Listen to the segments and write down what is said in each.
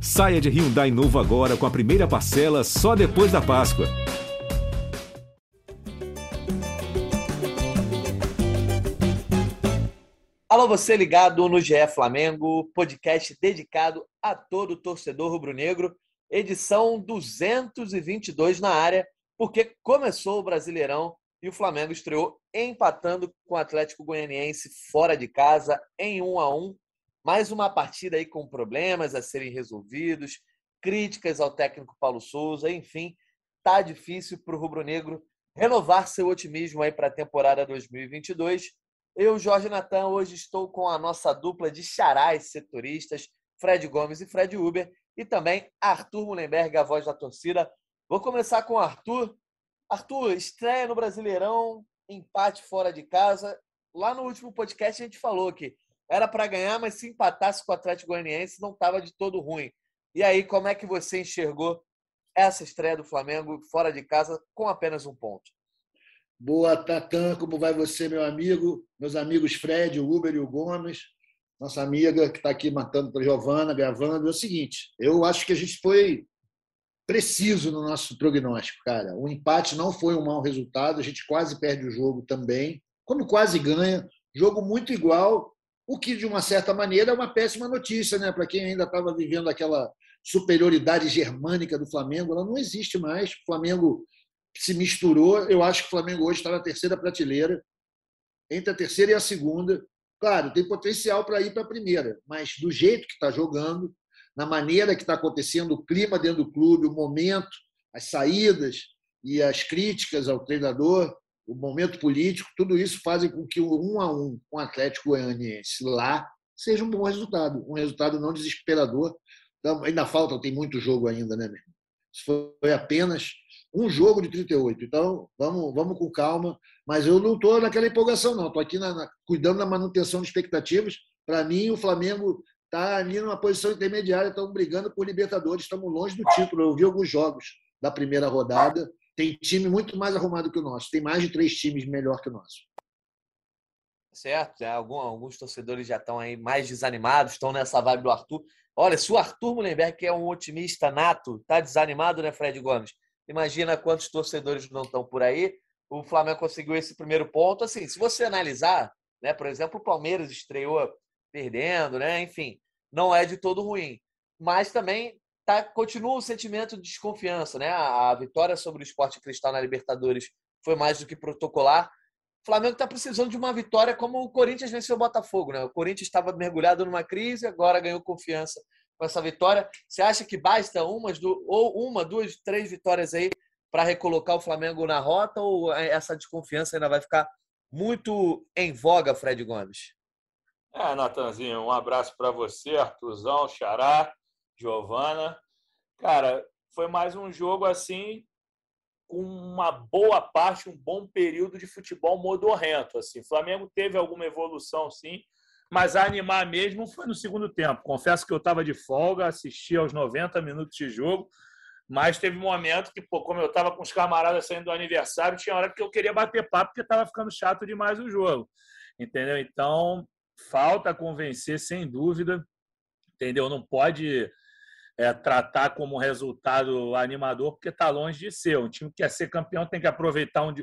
Saia de Hyundai novo agora com a primeira parcela só depois da Páscoa. Alô, você ligado no GE Flamengo, podcast dedicado a todo torcedor rubro-negro, edição 222 na área, porque começou o Brasileirão e o Flamengo estreou empatando com o Atlético Goianiense fora de casa em 1 a 1 mais uma partida aí com problemas a serem resolvidos, críticas ao técnico Paulo Souza, enfim, tá difícil para o rubro-negro renovar seu otimismo aí para a temporada 2022. Eu, Jorge Natan, hoje estou com a nossa dupla de charás setoristas, Fred Gomes e Fred Uber, e também Arthur Mullenberg, a voz da torcida. Vou começar com o Arthur. Arthur, estreia no Brasileirão, empate fora de casa. Lá no último podcast a gente falou que era para ganhar, mas se empatasse com o Atlético Goianiense não estava de todo ruim. E aí, como é que você enxergou essa estreia do Flamengo fora de casa com apenas um ponto? Boa, Tatan, como vai você, meu amigo? Meus amigos Fred, o Uber e o Gomes, nossa amiga que está aqui matando para a Giovana, gravando. É o seguinte, eu acho que a gente foi preciso no nosso prognóstico, cara. O empate não foi um mau resultado, a gente quase perde o jogo também, como quase ganha. Jogo muito igual, o que, de uma certa maneira, é uma péssima notícia né? para quem ainda estava vivendo aquela superioridade germânica do Flamengo. Ela não existe mais. O Flamengo se misturou. Eu acho que o Flamengo hoje está na terceira prateleira, entre a terceira e a segunda. Claro, tem potencial para ir para a primeira, mas do jeito que está jogando, na maneira que está acontecendo, o clima dentro do clube, o momento, as saídas e as críticas ao treinador, o momento político, tudo isso fazem com que o um a um com o Atlético Goianiense lá seja um bom resultado, um resultado não desesperador. Então, ainda falta, tem muito jogo ainda, né, meu? Isso foi apenas um jogo de 38. Então, vamos, vamos com calma. Mas eu não estou naquela empolgação, não. Estou aqui na, na, cuidando da manutenção de expectativas. Para mim, o Flamengo está ali numa posição intermediária, estamos brigando por Libertadores, estamos longe do título. Eu vi alguns jogos da primeira rodada tem time muito mais arrumado que o nosso. Tem mais de três times melhor que o nosso. Certo, algum, alguns torcedores já estão aí mais desanimados, estão nessa vibe do Arthur. Olha, se o Arthur Mullenberg, que é um otimista nato, está desanimado, né, Fred Gomes? Imagina quantos torcedores não estão por aí. O Flamengo conseguiu esse primeiro ponto. Assim, se você analisar, né, por exemplo, o Palmeiras estreou perdendo, né? Enfim, não é de todo ruim. Mas também tá, continua o sentimento de desconfiança, né? A, vitória sobre o Esporte Cristal na Libertadores foi mais do que protocolar. O Flamengo está precisando de uma vitória como o Corinthians venceu o Botafogo, né? O Corinthians estava mergulhado numa crise, agora ganhou confiança com essa vitória. Você acha que basta umas, ou uma, duas, três vitórias aí para recolocar o Flamengo na rota ou essa desconfiança ainda vai ficar muito em voga, Fred Gomes? É, Natanzinho, um abraço para você, Artuzão, Xará. Giovana. Cara, foi mais um jogo assim com uma boa parte, um bom período de futebol modorrento. Assim, o Flamengo teve alguma evolução, sim, mas a animar mesmo foi no segundo tempo. Confesso que eu estava de folga, assisti aos 90 minutos de jogo, mas teve um momento que, pô, como eu estava com os camaradas saindo do aniversário, tinha hora que eu queria bater papo porque estava ficando chato demais o jogo. Entendeu? Então, falta convencer, sem dúvida. Entendeu? Não pode é, tratar como resultado animador, porque está longe de ser. Um time que quer ser campeão tem que aproveitar um,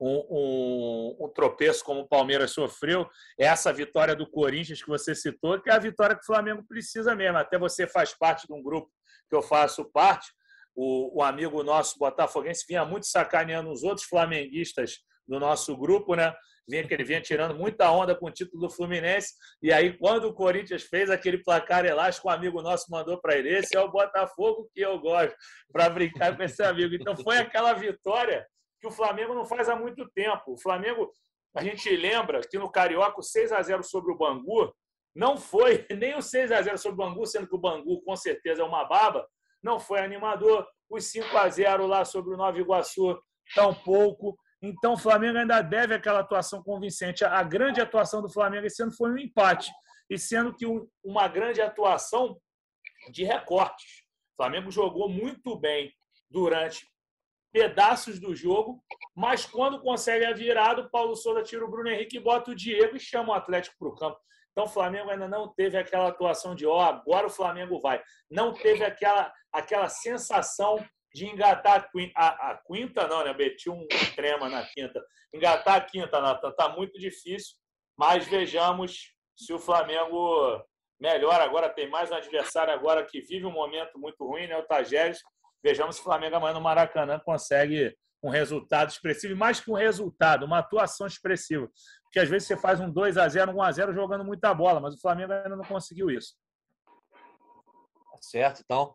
um, um, tropeço como o Palmeiras sofreu. Essa vitória do Corinthians que você citou, que é a vitória que o Flamengo precisa mesmo. Até você faz parte de um grupo que eu faço parte. O, o amigo nosso botafoguense vinha muito sacaneando os outros flamenguistas do nosso grupo, né? Vinha que ele vinha tirando muita onda com o título do Fluminense. E aí, quando o Corinthians fez aquele placar elástico, um amigo nosso mandou para ele: esse é o Botafogo que eu gosto, para brincar com esse amigo. Então, foi aquela vitória que o Flamengo não faz há muito tempo. O Flamengo, a gente lembra que no Carioca, o 6 a 0 sobre o Bangu não foi nem o 6 a 0 sobre o Bangu, sendo que o Bangu com certeza é uma baba, não foi animador. Os 5 a 0 lá sobre o Nova Iguaçu, tampouco. Então, o Flamengo ainda deve aquela atuação convincente. A grande atuação do Flamengo esse ano foi um empate, e sendo que uma grande atuação de recortes. O Flamengo jogou muito bem durante pedaços do jogo, mas quando consegue a virada, o Paulo Souza tira o Bruno Henrique, bota o Diego e chama o Atlético para o campo. Então o Flamengo ainda não teve aquela atuação de ó, oh, agora o Flamengo vai. Não teve aquela, aquela sensação de engatar a quinta, a, a quinta não, né? Meti um trema na quinta. Engatar a quinta, Natan, tá muito difícil, mas vejamos se o Flamengo melhora. Agora tem mais um adversário agora que vive um momento muito ruim, né? O Tajeres. Vejamos se o Flamengo amanhã no Maracanã consegue um resultado expressivo, mais que um resultado, uma atuação expressiva. Porque às vezes você faz um 2 a 0 1 a 0 jogando muita bola, mas o Flamengo ainda não conseguiu isso. Tá certo, então.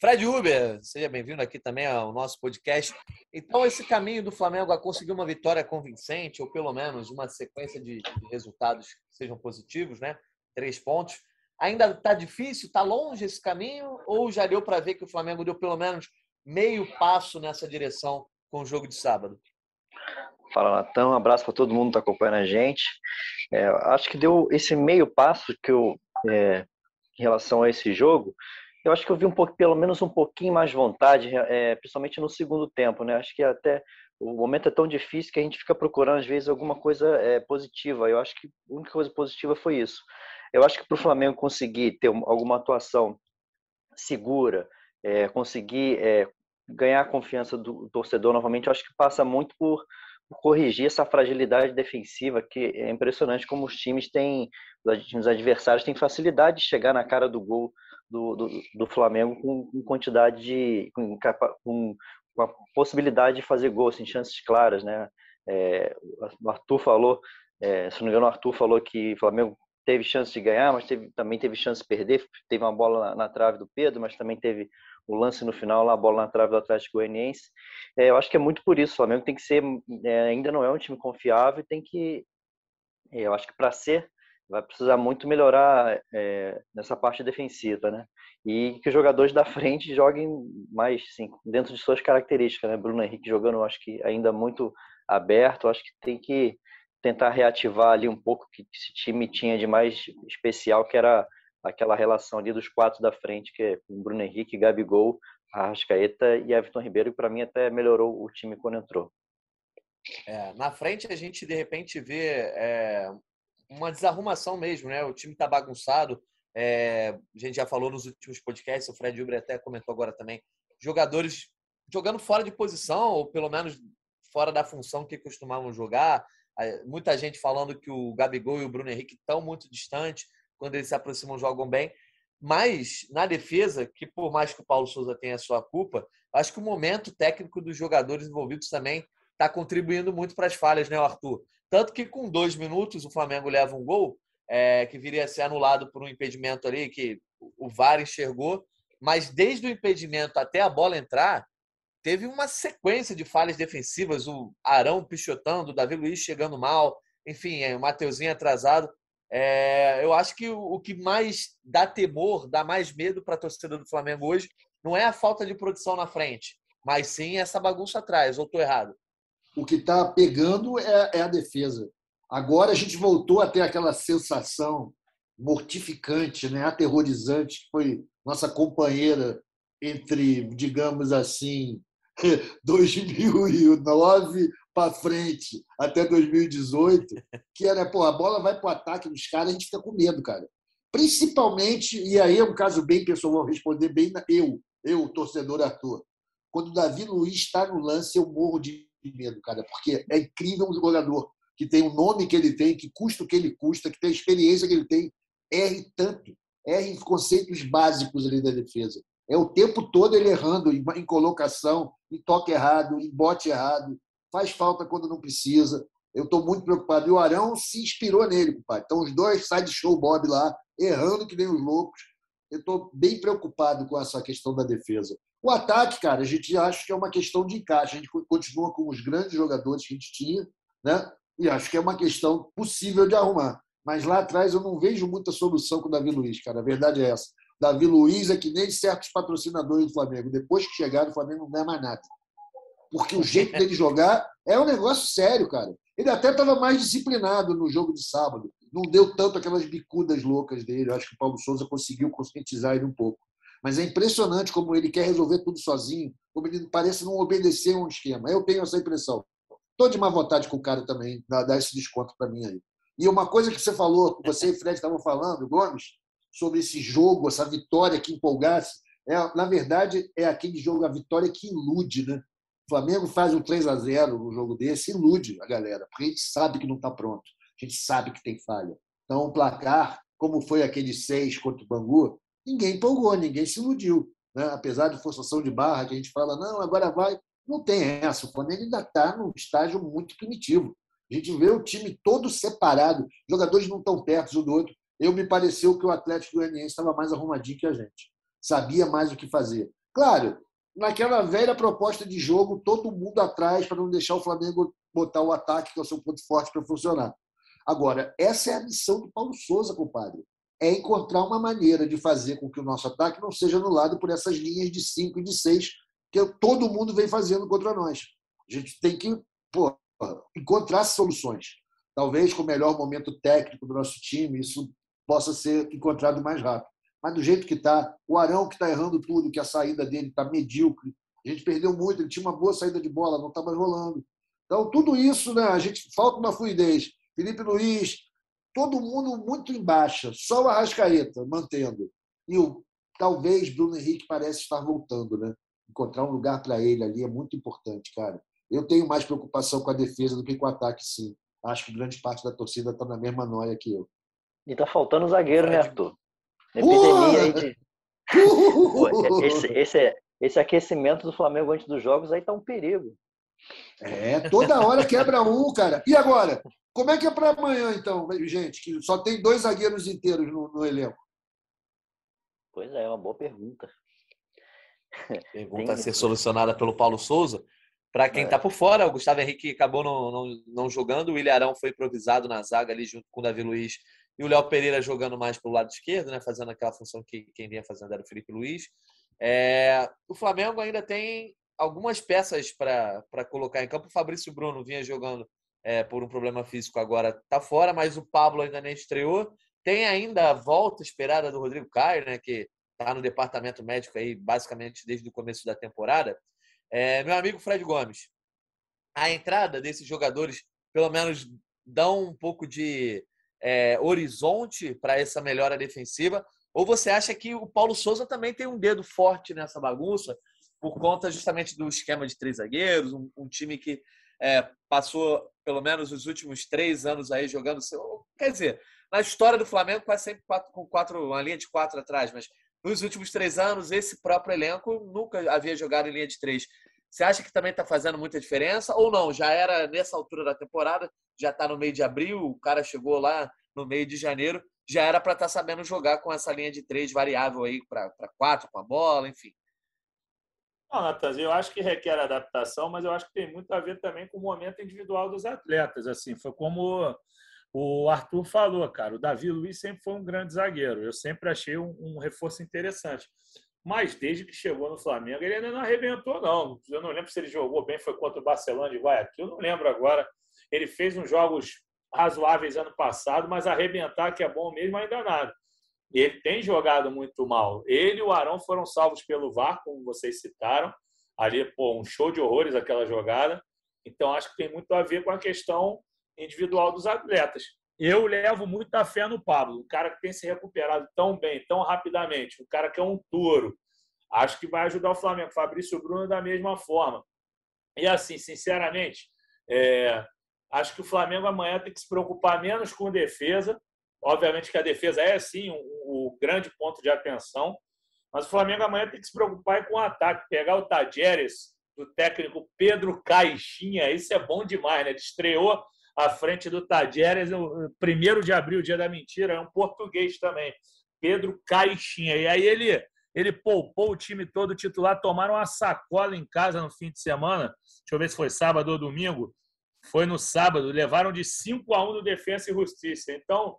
Fred Uber, seja bem-vindo aqui também ao nosso podcast. Então, esse caminho do Flamengo a conseguir uma vitória convincente, ou pelo menos uma sequência de, resultados que sejam positivos, né? Três pontos. Ainda está difícil? Está longe esse caminho? Ou já deu para ver que o Flamengo deu pelo menos meio passo nessa direção com o jogo de sábado? Fala, Natão. Um abraço para todo mundo que está acompanhando a gente. É, acho que deu esse meio passo que eu, é, em relação a esse jogo, eu acho que eu vi um pouco, pelo menos um pouquinho mais vontade, é, principalmente no segundo tempo, né? Acho que até o momento é tão difícil que a gente fica procurando às vezes alguma coisa é, positiva. Eu acho que a única coisa positiva foi isso. Eu acho que para o Flamengo conseguir ter alguma atuação segura, é, conseguir ganhar a confiança do torcedor novamente, eu acho que passa muito por, corrigir essa fragilidade defensiva, que é impressionante como os times têm, os adversários têm facilidade de chegar na cara do gol do, do, do Flamengo com, com, quantidade de. Com, com, a possibilidade de fazer gol, assim, chances claras, né? É, o Arthur falou, é, se não me engano, o Arthur falou que o Flamengo teve chance de ganhar, mas teve, também teve chance de perder. Teve uma bola na, na, trave do Pedro, mas também teve o lance no final, lá, a bola na trave do Atlético Goianiense. É, eu acho que é muito por isso. O Flamengo tem que ser, é, ainda não é um time confiável, tem que, é, eu acho que para ser vai precisar muito melhorar é, nessa parte defensiva, né? E que os jogadores da frente joguem mais, sim, dentro de suas características, né? Bruno Henrique jogando, acho que ainda muito aberto, acho que tem que tentar reativar ali um pouco que esse time tinha de mais especial, que era aquela relação ali dos quatro da frente, que é o Bruno Henrique, Gabigol, Arrascaeta e Everton Ribeiro, que para mim até melhorou o time quando entrou. É, na frente a gente de repente vê é, uma desarrumação mesmo, né? O time está bagunçado. É, a gente já falou nos últimos podcasts, o Fred Uber até comentou agora também. Jogadores jogando fora de posição, ou pelo menos fora da função que costumavam jogar. Muita gente falando que o Gabigol e o Bruno Henrique estão muito distantes. Quando eles se aproximam, jogam bem. Mas na defesa, que por mais que o Paulo Souza tenha a sua culpa, acho que o momento técnico dos jogadores envolvidos também está contribuindo muito para as falhas, né, Arthur? Tanto que com dois minutos o Flamengo leva um gol, é, que viria a ser anulado por um impedimento ali que o VAR enxergou, mas desde o impedimento até a bola entrar, teve uma sequência de falhas defensivas, o Arão pichotando, o Davi Luiz chegando mal, enfim, é, o Mateuzinho atrasado. É, eu acho que o, o, que mais dá temor, dá mais medo para a torcida do Flamengo hoje, não é a falta de produção na frente, mas sim essa bagunça atrás. Ou estou errado? O que está pegando é, é, a defesa. Agora a gente voltou a ter aquela sensação mortificante, né? aterrorizante, que foi nossa companheira entre, digamos assim, 2009 para frente até 2018, que era, pô, a bola vai para o ataque dos caras, a gente fica com medo, cara. Principalmente, e aí é um caso bem pessoal, vou responder bem eu, eu, torcedor ator. Quando o Davi Luiz está no lance, eu morro de medo, cara, porque é incrível um jogador que tem o nome que ele tem, que custa o que ele custa, que tem a experiência que ele tem, erre tanto, erre em conceitos básicos ali da defesa. É o tempo todo ele errando em colocação, em toque errado, em bote errado, faz falta quando não precisa. Eu estou muito preocupado. E o Arão se inspirou nele, pai. Então, os dois saem de show Bob lá, errando que nem os loucos. Eu estou bem preocupado com essa questão da defesa. O ataque, cara, a gente acha que é uma questão de encaixe. A gente continua com os grandes jogadores que a gente tinha, né? E acho que é uma questão possível de arrumar. Mas lá atrás eu não vejo muita solução com o Davi Luiz, cara. A verdade é essa. Davi Luiz é que nem certos patrocinadores do Flamengo. Depois que chegaram, o Flamengo não ganha mais nada. Porque o jeito dele jogar é um negócio sério, cara. Ele até estava mais disciplinado no jogo de sábado. Não deu tanto aquelas bicudas loucas dele. Eu acho que o Paulo Souza conseguiu conscientizar ele um pouco. Mas é impressionante como ele quer resolver tudo sozinho, como ele parece não obedecer a um esquema. Eu tenho essa impressão. Estou de má vontade com o cara também, dar esse desconto para mim aí. E uma coisa que você falou, que você e Fred estavam falando, Gomes, sobre esse jogo, essa vitória que empolgasse, é, na verdade, é aquele jogo, a vitória que ilude, né? O Flamengo faz um 3 a 0 no jogo desse, ilude a galera, porque a gente sabe que não está pronto, a gente sabe que tem falha. Então, o placar, como foi aquele 6 contra o Bangu, ninguém empolgou, ninguém se iludiu. Né? Apesar de forçação de barra, que a gente fala, não, agora vai. Não tem essa. O Flamengo ainda está num estágio muito primitivo. A gente vê o time todo separado, jogadores não estão perto um do outro. Eu me pareceu que o Atlético Goianiense estava mais arrumadinho que a gente, sabia mais o que fazer. Claro, naquela velha proposta de jogo, todo mundo atrás para não deixar o Flamengo botar o ataque, que é o seu ponto forte, para funcionar. Agora, essa é a missão do Paulo Souza, compadre. É encontrar uma maneira de fazer com que o nosso ataque não seja anulado por essas linhas de 5 e de 6 que todo mundo vem fazendo contra nós. A gente tem que pô, encontrar soluções. Talvez com o melhor momento técnico do nosso time, isso possa ser encontrado mais rápido. Mas do jeito que está, o Arão que está errando tudo, que a saída dele está medíocre, a gente perdeu muito, ele tinha uma boa saída de bola, não estava rolando. Então, tudo isso, né, a gente falta uma fluidez. Felipe Luiz, todo mundo muito em baixa, só o Arrascaeta mantendo. E o talvez Bruno Henrique parece estar voltando, né? Encontrar um lugar para ele ali é muito importante, cara. Eu tenho mais preocupação com a defesa do que com o ataque, sim. Acho que grande parte da torcida está na mesma noia que eu. E tá faltando zagueiro, né, Arthur? Epidemia aí de... esse, esse, esse aquecimento do Flamengo antes dos jogos aí tá um perigo. É, toda hora quebra um, cara. E agora? Como é que é para amanhã, então, gente? Que só tem dois zagueiros inteiros no, no elenco. Pois é, é uma boa pergunta. Pergunta tem... a ser solucionada pelo Paulo Souza. Para quem está é. por fora, o Gustavo Henrique acabou não, não, não jogando, o William Arão foi improvisado na zaga ali junto com o Davi Luiz e o Léo Pereira jogando mais pelo lado esquerdo, né, fazendo aquela função que quem vinha fazendo era o Felipe Luiz. É, o Flamengo ainda tem algumas peças para colocar em campo. O Fabrício Bruno vinha jogando é, por um problema físico agora, está fora, mas o Pablo ainda nem estreou. Tem ainda a volta esperada do Rodrigo Caio, né, que está no departamento médico aí basicamente desde o começo da temporada. É, meu amigo Fred Gomes, a entrada desses jogadores, pelo menos, dão um pouco de é, horizonte para essa melhora defensiva? Ou você acha que o Paulo Souza também tem um dedo forte nessa bagunça, por conta justamente do esquema de três zagueiros, um, um time que é, passou pelo menos os últimos três anos aí jogando. Quer dizer, na história do Flamengo, quase sempre quatro, com quatro, uma linha de quatro atrás, mas nos últimos três anos, esse próprio elenco nunca havia jogado em linha de três. Você acha que também está fazendo muita diferença ou não? Já era nessa altura da temporada, já está no meio de abril, o cara chegou lá no meio de janeiro, já era para estar tá sabendo jogar com essa linha de três variável aí para quatro com a bola, enfim. Não, Natanzinho, eu acho que requer adaptação, mas eu acho que tem muito a ver também com o momento individual dos atletas. Assim, foi como o Arthur falou, cara. O Davi Luiz sempre foi um grande zagueiro. Eu sempre achei um, um reforço interessante. Mas desde que chegou no Flamengo, ele ainda não arrebentou, não. Eu não lembro se ele jogou bem, foi contra o Barcelona de Guayaquil, não lembro agora. Ele fez uns jogos razoáveis ano passado, mas arrebentar que é bom mesmo ainda nada. Ele tem jogado muito mal. Ele e o Arão foram salvos pelo VAR, como vocês citaram. Ali, pô, um show de horrores aquela jogada. Então, acho que tem muito a ver com a questão individual dos atletas. Eu levo muita fé no Pablo, um cara que tem se recuperado tão bem, tão rapidamente, um cara que é um touro. Acho que vai ajudar o Flamengo. Fabrício Bruno da mesma forma. E assim, sinceramente, é, acho que o Flamengo amanhã tem que se preocupar menos com defesa. Obviamente que a defesa é sim o um, um grande ponto de atenção, mas o Flamengo amanhã tem que se preocupar com o ataque, pegar o Tajeres do técnico Pedro Caixinha, isso é bom demais, né? Ele estreou à frente do Tajeres, no primeiro de abril, dia da mentira, é um português também, Pedro Caixinha. E aí ele ele poupou o time todo titular, tomaram uma sacola em casa no fim de semana. Deixa eu ver se foi sábado ou domingo. Foi no sábado, levaram de 5 a 1 do Defensa e Justiça. Então,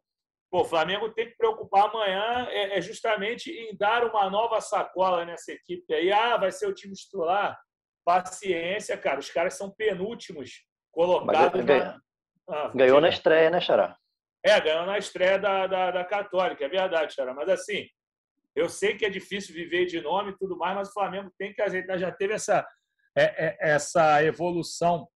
pô, o Flamengo tem que preocupar amanhã é, é, justamente em dar uma nova sacola nessa equipe aí. Ah, vai ser o time titular. Paciência, cara. Os caras são penúltimos colocados. na... Ah, ganhou na estreia, né, Xará? É, ganhou na estreia da, da, da Católica, é verdade, Xará. Mas assim, eu sei que é difícil viver de nome e tudo mais, mas o Flamengo tem que ajeitar. Já teve essa, é, é, essa evolução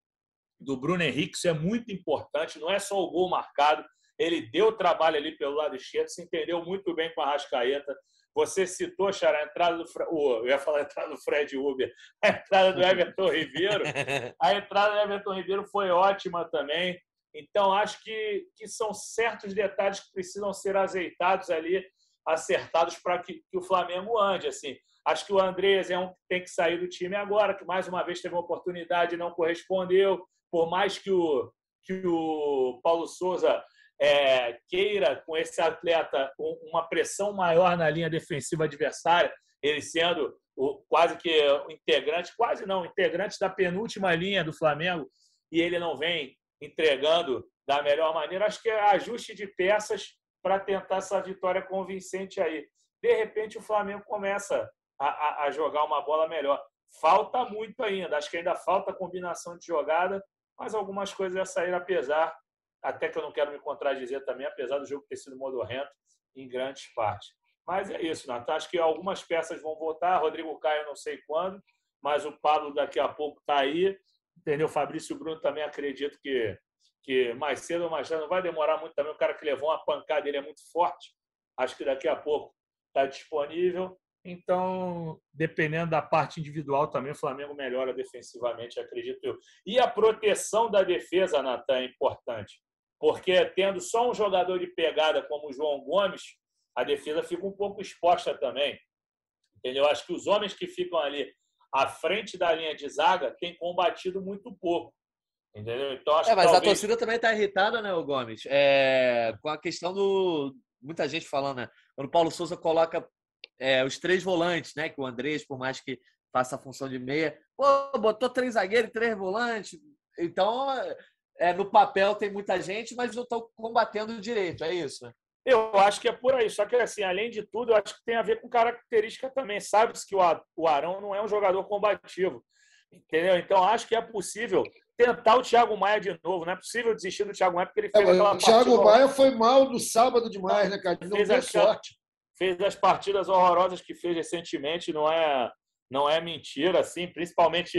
do Bruno Henrique, isso é muito importante. Não é só o gol marcado, Ele deu trabalho ali pelo lado esquerdo, se entendeu muito bem com a Rascaeta. Você citou, Xará, a entrada do. Oh, eu ia falar a entrada do Fred Uber, a entrada do Everton Ribeiro. A entrada do Everton Ribeiro foi ótima também. Então, acho que, que são certos detalhes que precisam ser azeitados ali, acertados para que, que, o Flamengo ande. Assim. Acho que o Andrés é um que tem que sair do time agora, que mais uma vez teve uma oportunidade e não correspondeu. Por mais que o, que o Paulo Souza é, queira com esse atleta uma pressão maior na linha defensiva adversária, ele sendo o, quase que o integrante, quase não, integrante da penúltima linha do Flamengo, e ele não vem entregando da melhor maneira, acho que é ajuste de peças para tentar essa vitória convincente aí. De repente, o Flamengo começa a, a, a jogar uma bola melhor. Falta muito ainda, acho que ainda falta combinação de jogada, mas algumas coisas a sair apesar até que eu não quero me contradizer também, apesar do jogo ter sido modorrento em grandes partes. Mas é isso, Natan. Acho que algumas peças vão voltar. Rodrigo Caio, não sei quando, mas o Pablo daqui a pouco está aí. Entendeu? Fabrício Bruno também acredito que, que mais cedo ou mais tarde não vai demorar muito também. O cara que levou uma pancada, ele é muito forte. Acho que daqui a pouco está disponível. Então, dependendo da parte individual também, o Flamengo melhora defensivamente, acredito eu. E a proteção da defesa, Natan, é importante porque tendo só um jogador de pegada como o João Gomes, a defesa fica um pouco exposta também. Entendeu? Acho que os homens que ficam ali à frente da linha de zaga têm combatido muito pouco. Entendeu? Então, acho é, mas talvez... a torcida também está irritada, né, o Gomes? É, com a questão do. Muita gente falando, né? Quando o Paulo Souza coloca é, os três volantes, né? Que o Andrés, por mais que faça a função de meia, pô, botou três zagueiros, três volantes. Então, é, no papel tem muita gente, mas não estão combatendo direito, é isso? Eu acho que é por aí. Só que, assim, além de tudo, eu acho que tem a ver com característica também. Sabe-se que o Arão não é um jogador combativo. Entendeu? Então, acho que é possível tentar o Thiago Maia de novo. Não é possível desistir do Thiago Maia porque ele fez é, aquela O Thiago Maia foi mal no sábado demais, né, cara? Não fez deu sorte. Fez as partidas horrorosas que fez recentemente, não é, não é mentira, assim, principalmente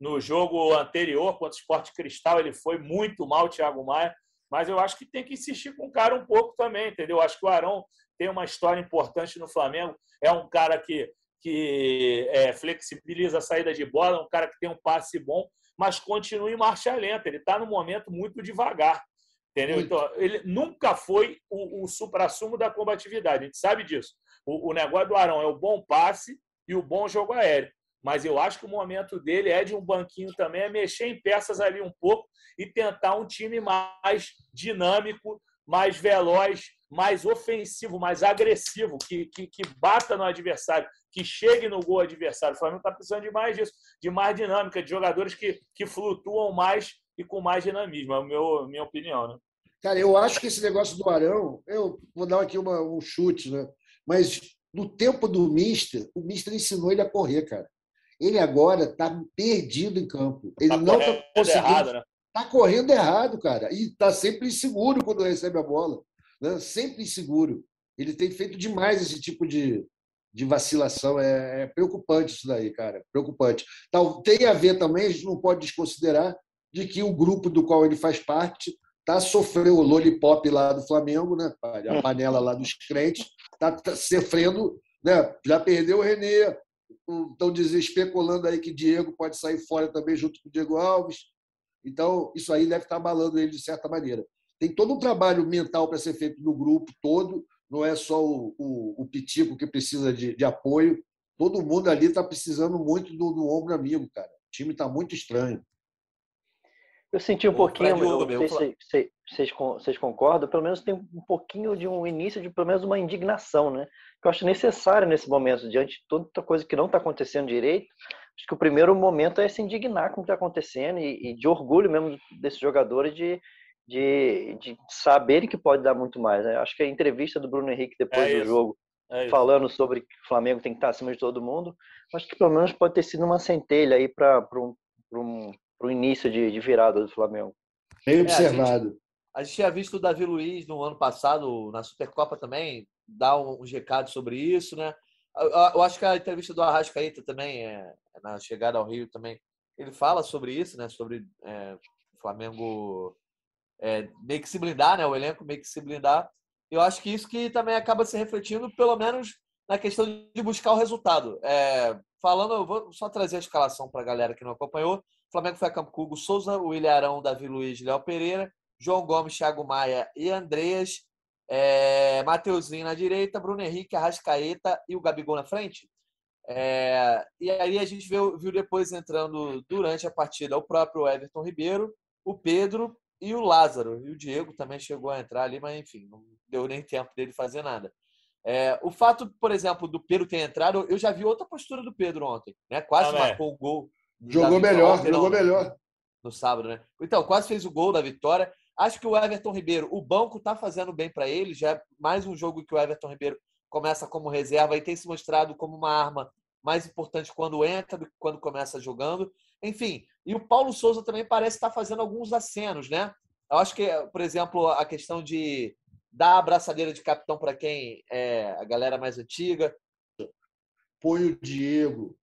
no jogo anterior contra o Sport Cristal, ele foi muito mal, o Thiago Maia. Mas eu acho que tem que insistir com o cara um pouco também, entendeu? Acho que o Arão tem uma história importante no Flamengo. É um cara que, que é, flexibiliza a saída de bola, um cara que tem um passe bom, mas continua em marcha lenta. Ele está no momento muito devagar. Entendeu? Então, ele nunca foi o, o supra-sumo da combatividade. A gente sabe disso. O, o negócio do Arão é o bom passe e o bom jogo aéreo mas eu acho que o momento dele é de um banquinho também, é mexer em peças ali um pouco e tentar um time mais dinâmico, mais veloz, mais ofensivo, mais agressivo, que, que, que bata no adversário, que chegue no gol adversário. O Flamengo está precisando de mais disso, de mais dinâmica, de jogadores que, que flutuam mais e com mais dinamismo, é a meu, minha opinião. Né? Cara, eu acho que esse negócio do Arão, eu vou dar aqui uma, um chute, né? mas no tempo do Mister, o Mister ensinou ele a correr, cara. Ele agora está perdido em campo. Ele tá não está conseguindo. Está né? Tá correndo errado, cara. E está sempre inseguro quando recebe a bola. Né? Sempre inseguro. Ele tem feito demais esse tipo de, de vacilação. É, é preocupante isso daí, cara. Preocupante. Tem a ver também, a gente não pode desconsiderar de que o grupo do qual ele faz parte está sofrendo o lollipop lá do Flamengo, né? a panela lá dos crentes, está tá sofrendo, né? já perdeu o Renê, estão especulando aí que Diego pode sair fora também junto com o Diego Alves. Então, isso aí deve estar abalando ele de certa maneira. Tem todo um trabalho mental para ser feito no grupo todo, não é só o, o, o Pitico que precisa de, de, apoio. Todo mundo ali está precisando muito do, do ombro amigo, cara. O time está muito estranho. Eu senti um pouquinho, não sei se vocês, vocês concordam, pelo menos tem um pouquinho de um início de pelo menos uma indignação, né? Que eu acho necessário nesse momento, diante de toda coisa que não está acontecendo direito. Acho que o primeiro momento é se indignar com o que está acontecendo e, e, de orgulho mesmo desses jogadores de, de, de saberem que pode dar muito mais. Né? Acho que a entrevista do Bruno Henrique depois é do jogo, é falando sobre que o Flamengo tem que estar acima de todo mundo, acho que pelo menos pode ter sido uma centelha aí para um, um o início de, de, virada do Flamengo. Bem observado. É, a, gente, a, gente, tinha visto o Davi Luiz no ano passado, na Supercopa também, dar uns recados sobre isso, né? Eu, eu acho que a entrevista do Arrascaeta também, é, na chegada ao Rio também, ele fala sobre isso, né? Sobre é, o Flamengo é, meio que se blindar, né? O elenco meio que se blindar. Eu acho que isso que também acaba se refletindo, pelo menos na questão de buscar o resultado. É, falando, eu vou só trazer a escalação para a galera que não acompanhou. O Flamengo foi a campo com Hugo Souza, o Ilharão, Davi Luiz, Léo Pereira, João Gomes, Thiago Maia e Andreas, é, Mateuzinho na direita, Bruno Henrique, Arrascaeta e o Gabigol na frente. É, e aí a gente viu, viu depois entrando durante a partida o próprio Everton Ribeiro, o Pedro e o Lázaro. E o Diego também chegou a entrar ali, mas enfim, não deu nem tempo dele fazer nada. É, o fato, por exemplo, do Pedro ter entrado, eu já vi outra postura do Pedro ontem, né? Quase ah, marcou o gol. Jogou melhor, jogou não, melhor. No sábado, né? Então, quase fez o gol da vitória. Acho que o Everton Ribeiro, o banco tá fazendo bem para ele. Já é mais um jogo que o Everton Ribeiro começa como reserva e tem se mostrado como uma arma mais importante quando entra do que quando começa jogando. Enfim, e o Paulo Souza também parece estar fazendo alguns acenos, né? Eu acho que, por exemplo, a questão de dar a abraçadeira de capitão para quem é a galera mais antiga. Põe o Diego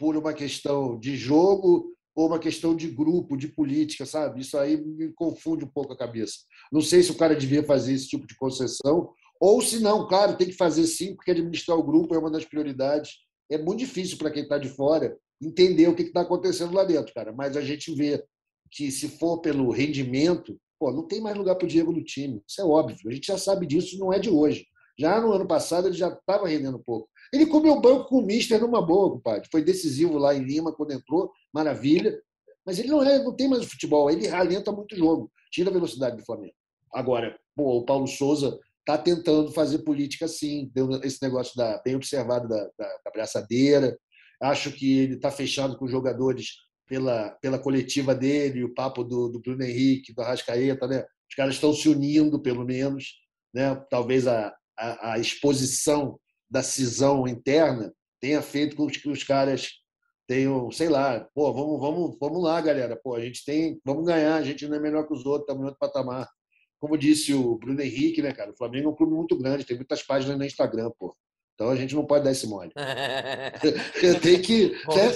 por uma questão de jogo ou uma questão de grupo, de política, sabe? Isso aí me confunde um pouco a cabeça. Não sei se o cara devia fazer esse tipo de concessão ou se não, claro, tem que fazer sim, porque administrar o grupo é uma das prioridades. É muito difícil para quem está de fora entender o que está acontecendo lá dentro, cara. Mas a gente vê que se for pelo rendimento, Pô, não tem mais lugar para o Diego no time. Isso é óbvio. A gente já sabe disso, não é de hoje. Já no ano passado ele já estava rendendo pouco. Ele comeu banco com o Mister numa boa, compadre. Foi decisivo lá em Lima quando entrou, maravilha. Mas ele não, é, não tem mais futebol, ele ralenta muito o jogo, tira a velocidade do Flamengo. Agora, pô, o Paulo Souza está tentando fazer política sim, deu esse negócio da, bem observado da, da, da braçadeira. Acho que ele está fechado com os jogadores pela, pela coletiva dele, o papo do, do Bruno Henrique, do Arrascaeta, né? Os caras estão se unindo, pelo menos, né? Talvez a, a, a exposição da cisão interna tenha feito com que os caras tenham, sei lá, pô, vamos, vamos, vamos lá, galera, pô, a gente tem, vamos ganhar, a gente não é melhor que os outros, estamos em outro patamar. Como disse o Bruno Henrique, né, cara? O Flamengo é um clube muito grande, tem muitas páginas no Instagram, pô. Então a gente não pode dar esse mole. tem, que,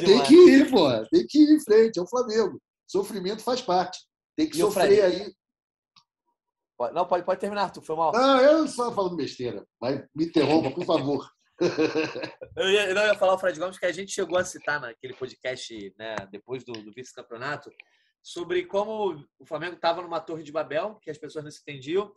tem que ir, pô. Tem que ir em frente. É o Flamengo. Sofrimento faz parte. Tem que e sofrer aí. Não, pode, pode terminar, tu foi mal. Não, eu só falando besteira. Mas me interrompa, por favor. eu, ia, eu ia falar o Fred Gomes que a gente chegou a citar naquele podcast, né, depois do, do vice-campeonato, sobre como o Flamengo estava numa torre de Babel, que as pessoas não se entendiam,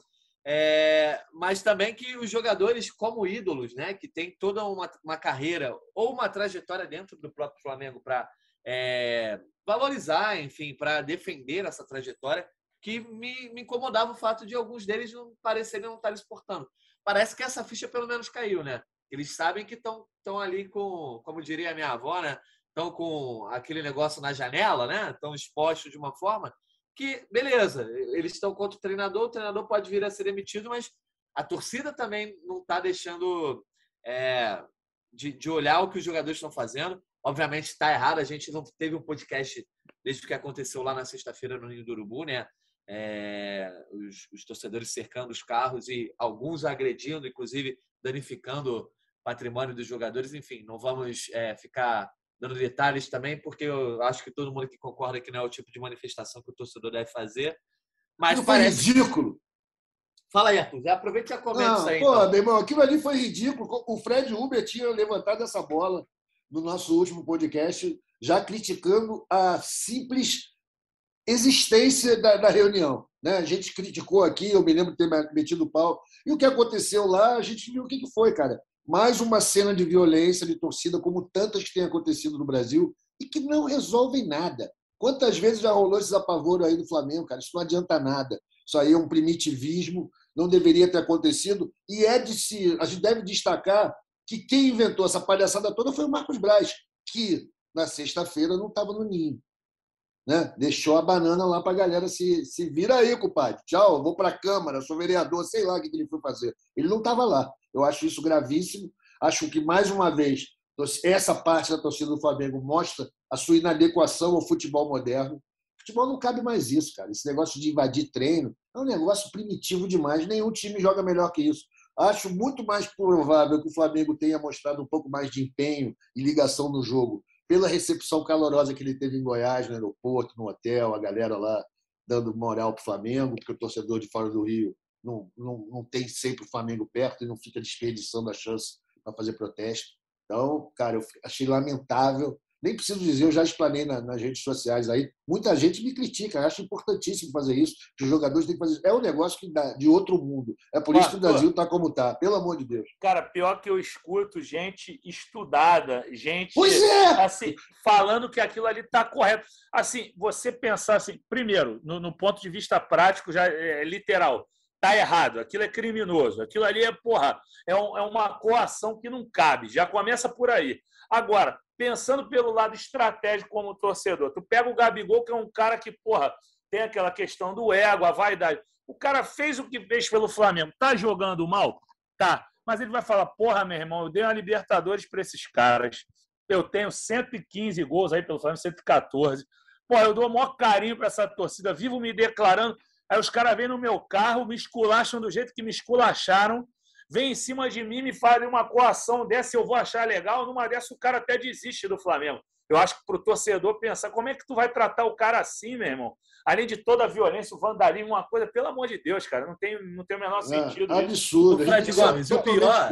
é, mas também que os jogadores, como ídolos, né, que tem toda uma, uma carreira ou uma trajetória dentro do próprio Flamengo para é, valorizar, enfim, para defender essa trajetória, que me, me, incomodava o fato de alguns deles não parecerem não estar exportando. Parece que essa ficha pelo menos caiu, né? Eles sabem que estão ali com, como diria a minha avó, né? Estão com aquele negócio na janela, né? Estão expostos de uma forma que, beleza, eles estão contra o treinador, o treinador pode vir a ser demitido, mas a torcida também não está deixando é, de, de, olhar o que os jogadores estão fazendo. Obviamente está errado, a gente não teve um podcast desde o que aconteceu lá na sexta-feira no Ninho do Urubu, né? É, os, os, torcedores cercando os carros e alguns agredindo, inclusive danificando patrimônio dos jogadores. Enfim, não vamos é, ficar dando detalhes também, porque eu acho que todo mundo que concorda que não é o tipo de manifestação que o torcedor deve fazer. Mas parece ridículo. Fala aí, Arthur. Aproveite e já comenta não, isso aí. Pô, então. meu irmão, aquilo ali foi ridículo. O Fred Uber tinha levantado essa bola no nosso último podcast, já criticando a simples existência da, da reunião. Né? A gente criticou aqui, eu me lembro de ter metido o pau. E o que aconteceu lá, a gente viu o que foi, cara mais uma cena de violência de torcida, como tantas que têm acontecido no Brasil, e que não resolvem nada. Quantas vezes já rolou esse apavoro aí do Flamengo, cara? Isso não adianta nada. Isso aí é um primitivismo, não deveria ter acontecido. E é de se. A gente deve destacar que quem inventou essa palhaçada toda foi o Marcos Braz, que na sexta-feira não estava no ninho. Né? Deixou a banana lá para a galera se, se vira aí, compadre. Tchau, vou para a Câmara, sou vereador, sei lá o que ele foi fazer. Ele não estava lá. Eu acho isso gravíssimo. Acho que, mais uma vez, essa parte da torcida do Flamengo mostra a sua inadequação ao futebol moderno. Futebol não cabe mais isso, cara. Esse negócio de invadir treino é um negócio primitivo demais. Nenhum time joga melhor que isso. Acho muito mais provável que o Flamengo tenha mostrado um pouco mais de empenho e ligação no jogo pela recepção calorosa que ele teve em Goiás, no aeroporto, no hotel, a galera lá dando moral para o Flamengo, porque o torcedor de fora do Rio não, não, não tem sempre o Flamengo perto e não fica desperdiçando a chance para fazer protesto. Então, cara, eu achei lamentável nem preciso dizer, eu já explanei na, nas redes sociais aí. Muita gente me critica, acha importantíssimo fazer isso, que os jogadores têm que fazer isso. É um negócio que dá, de outro mundo. É por isso que o Brasil está como está, pelo amor de Deus. Cara, pior que eu escuto gente estudada, gente pois é! assim, falando que aquilo ali está correto. Assim, você pensar assim, primeiro, no, no ponto de vista prático, já é, literal tá errado, aquilo é criminoso, aquilo ali é, porra, é, um, é, uma coação que não cabe, já começa por aí. Agora, pensando pelo lado estratégico como torcedor. Tu pega o Gabigol, que é um cara que, porra, tem aquela questão do ego, a vaidade. O cara fez o que fez pelo Flamengo. Tá jogando mal? Tá. Mas ele vai falar: porra, meu irmão, eu dei uma Libertadores para esses caras. Eu tenho 115 gols aí pelo Flamengo, 114. Porra, eu dou o maior carinho para essa torcida. Vivo me declarando. Aí os caras vêm no meu carro, me esculacham do jeito que me esculacharam vem em cima de mim, me faz uma coação dessa, eu vou achar legal. Numa dessa, o cara até desiste do Flamengo. Eu acho que para o torcedor pensar como é que tu vai tratar o cara assim, meu irmão? Além de toda a violência, o vandalismo, uma coisa, pelo amor de Deus, cara, não tem, não tem o menor é, sentido. É, absurdo. O Fred Gomes, o pior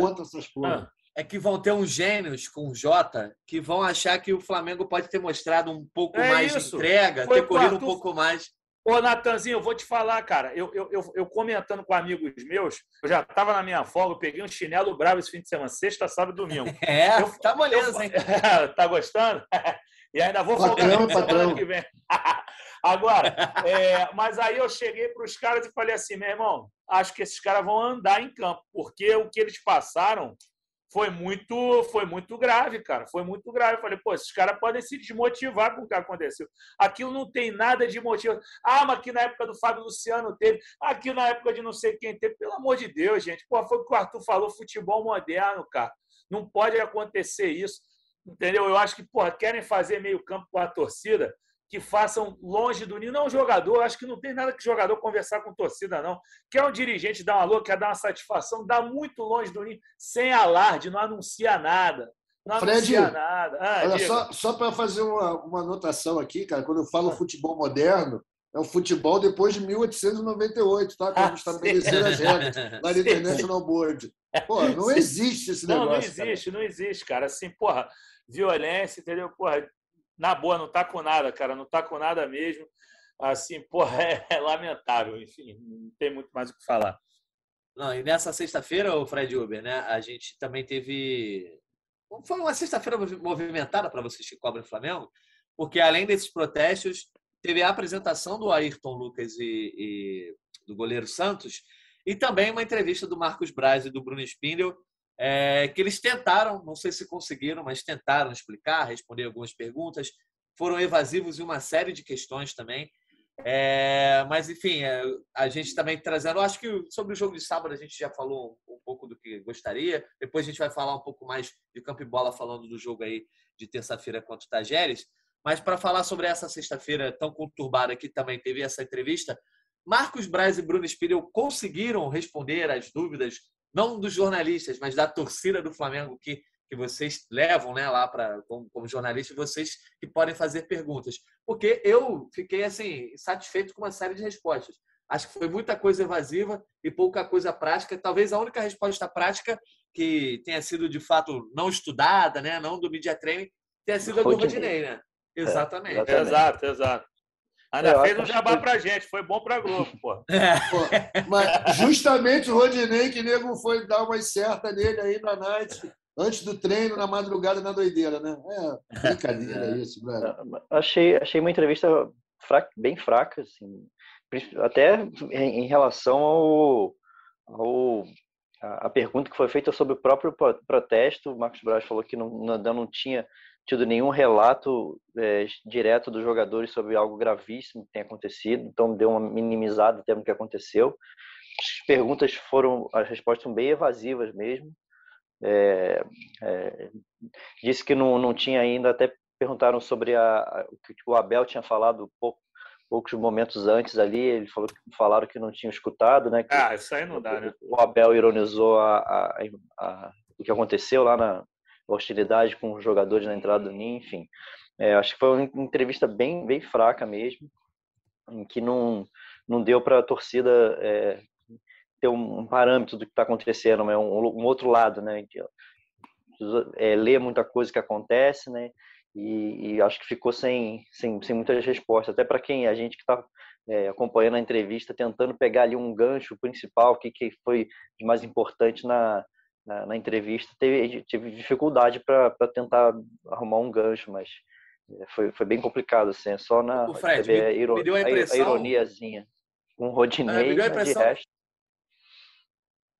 ah, é que vão ter uns gênios com o Jota que vão achar que o Flamengo pode ter mostrado um pouco é mais isso. de entrega, Foi ter corrido Arthur... um pouco mais. Ô, Natanzinho, eu vou te falar, cara. Eu, eu, eu, eu comentando com amigos meus, eu já estava na minha folga, eu peguei um chinelo bravo esse fim de semana, sexta, sábado e domingo. É, eu, tá moleza, hein? tá gostando? e ainda vou folgar patrão, patrão. que vem. Agora, é, mas aí eu cheguei para os caras e falei assim, meu irmão, acho que esses caras vão andar em campo, porque o que eles passaram foi muito, foi muito grave, cara. Foi muito grave. Falei, pô, esses caras podem se desmotivar com o que aconteceu. Aquilo não tem nada de motivo. Ah, mas aqui na época do Fábio Luciano teve, aqui na época de não sei quem teve. Pelo amor de Deus, gente. Pô, foi o que o Arthur falou, futebol moderno, cara. Não pode acontecer isso. Entendeu? Eu acho que, pô, querem fazer meio campo com a torcida que façam longe do ninho. Não jogador, acho que não tem nada que jogador conversar com torcida, não. Quer um dirigente dar uma louca, quer dar uma satisfação, dá muito longe do ninho, sem alarde, não anuncia nada. Não Fred, anuncia nada. Ah, olha, só, só para fazer uma, uma anotação aqui, cara, quando eu falo ah. futebol moderno, é o futebol depois de 1898, tá? Quando ah, estabeleceram as regras lá no International Board. Pô, não existe esse negócio. Não, não existe, cara. não existe, cara. Assim, porra, violência, entendeu? Porra, na boa, não tá com nada, cara, não tá com nada mesmo. Assim, porra, é, é lamentável, enfim, não tem muito mais o que falar. Não, e nessa sexta-feira, o Fred Uber, né? A gente também teve. Foi uma sexta-feira movimentada para vocês que cobrem o Flamengo, porque além desses protestos, teve a apresentação do Ayrton Lucas e, e do goleiro Santos, e também uma entrevista do Marcos Braz e do Bruno Spindel, é, que eles tentaram, não sei se conseguiram, mas tentaram explicar, responder algumas perguntas, foram evasivos em uma série de questões também. É, mas, enfim, é, a gente também trazendo. Acho que sobre o jogo de sábado a gente já falou um, pouco do que gostaria. Depois a gente vai falar um pouco mais de campo e bola, falando do jogo aí de terça-feira contra o Tajeres. Mas para falar sobre essa sexta-feira tão conturbada que também teve essa entrevista, Marcos Braz e Bruno Spindel conseguiram responder às dúvidas não dos jornalistas, mas da torcida do Flamengo que, que vocês levam né, lá para como, como jornalistas, vocês que podem fazer perguntas. Porque eu fiquei assim satisfeito com uma série de respostas. Acho que foi muita coisa evasiva e pouca coisa prática. Talvez a única resposta prática que tenha sido de fato não estudada, né, não do media training, tenha sido a do Rodinei, né? Exatamente. É, exatamente. Exato, exato. Ainda fez um jabá que... pra gente, foi bom pra Globo, pô. É. pô. Mas justamente o Rodinei, que nego foi dar uma certa nele aí na night, antes do treino, na madrugada, na doideira, né? É brincadeira é. isso, velho. Achei, achei uma entrevista fraca, bem fraca, assim. Até em relação ao, ao a pergunta que foi feita sobre o próprio protesto, o Marcos Braz falou que não, não, não tinha tido nenhum relato é, direto dos jogadores sobre algo gravíssimo que tenha acontecido, então deu uma minimizada até no que aconteceu. As perguntas foram, as respostas são bem evasivas mesmo. É, é, disse que não, não tinha ainda, até perguntaram sobre a, o que o Abel tinha falado pouco, poucos momentos antes ali, ele falou falaram que não tinham escutado, né? Que ah, isso aí não dá, né? O Abel ironizou a, a, a, o que aconteceu lá na, hostilidade com os jogadores na entrada do ninho, enfim. É, acho que foi uma entrevista bem, bem fraca mesmo. em que não, não deu para a torcida é, ter um, parâmetro do que está acontecendo, né? um, um, outro lado, né? É, ler muita coisa que acontece, né? E, e, acho que ficou sem, sem, sem muitas respostas. Até para quem a gente que está é, acompanhando a entrevista, tentando pegar ali um gancho principal, o que, que foi de mais importante na, na, na entrevista, teve, teve dificuldade para tentar arrumar um gancho, mas é, foi, foi bem complicado, assim, é só na Fred, me, a, iro, me deu a, impressão... a, ironiazinha. Um Rodinei, é, me deu a impressão... de resto...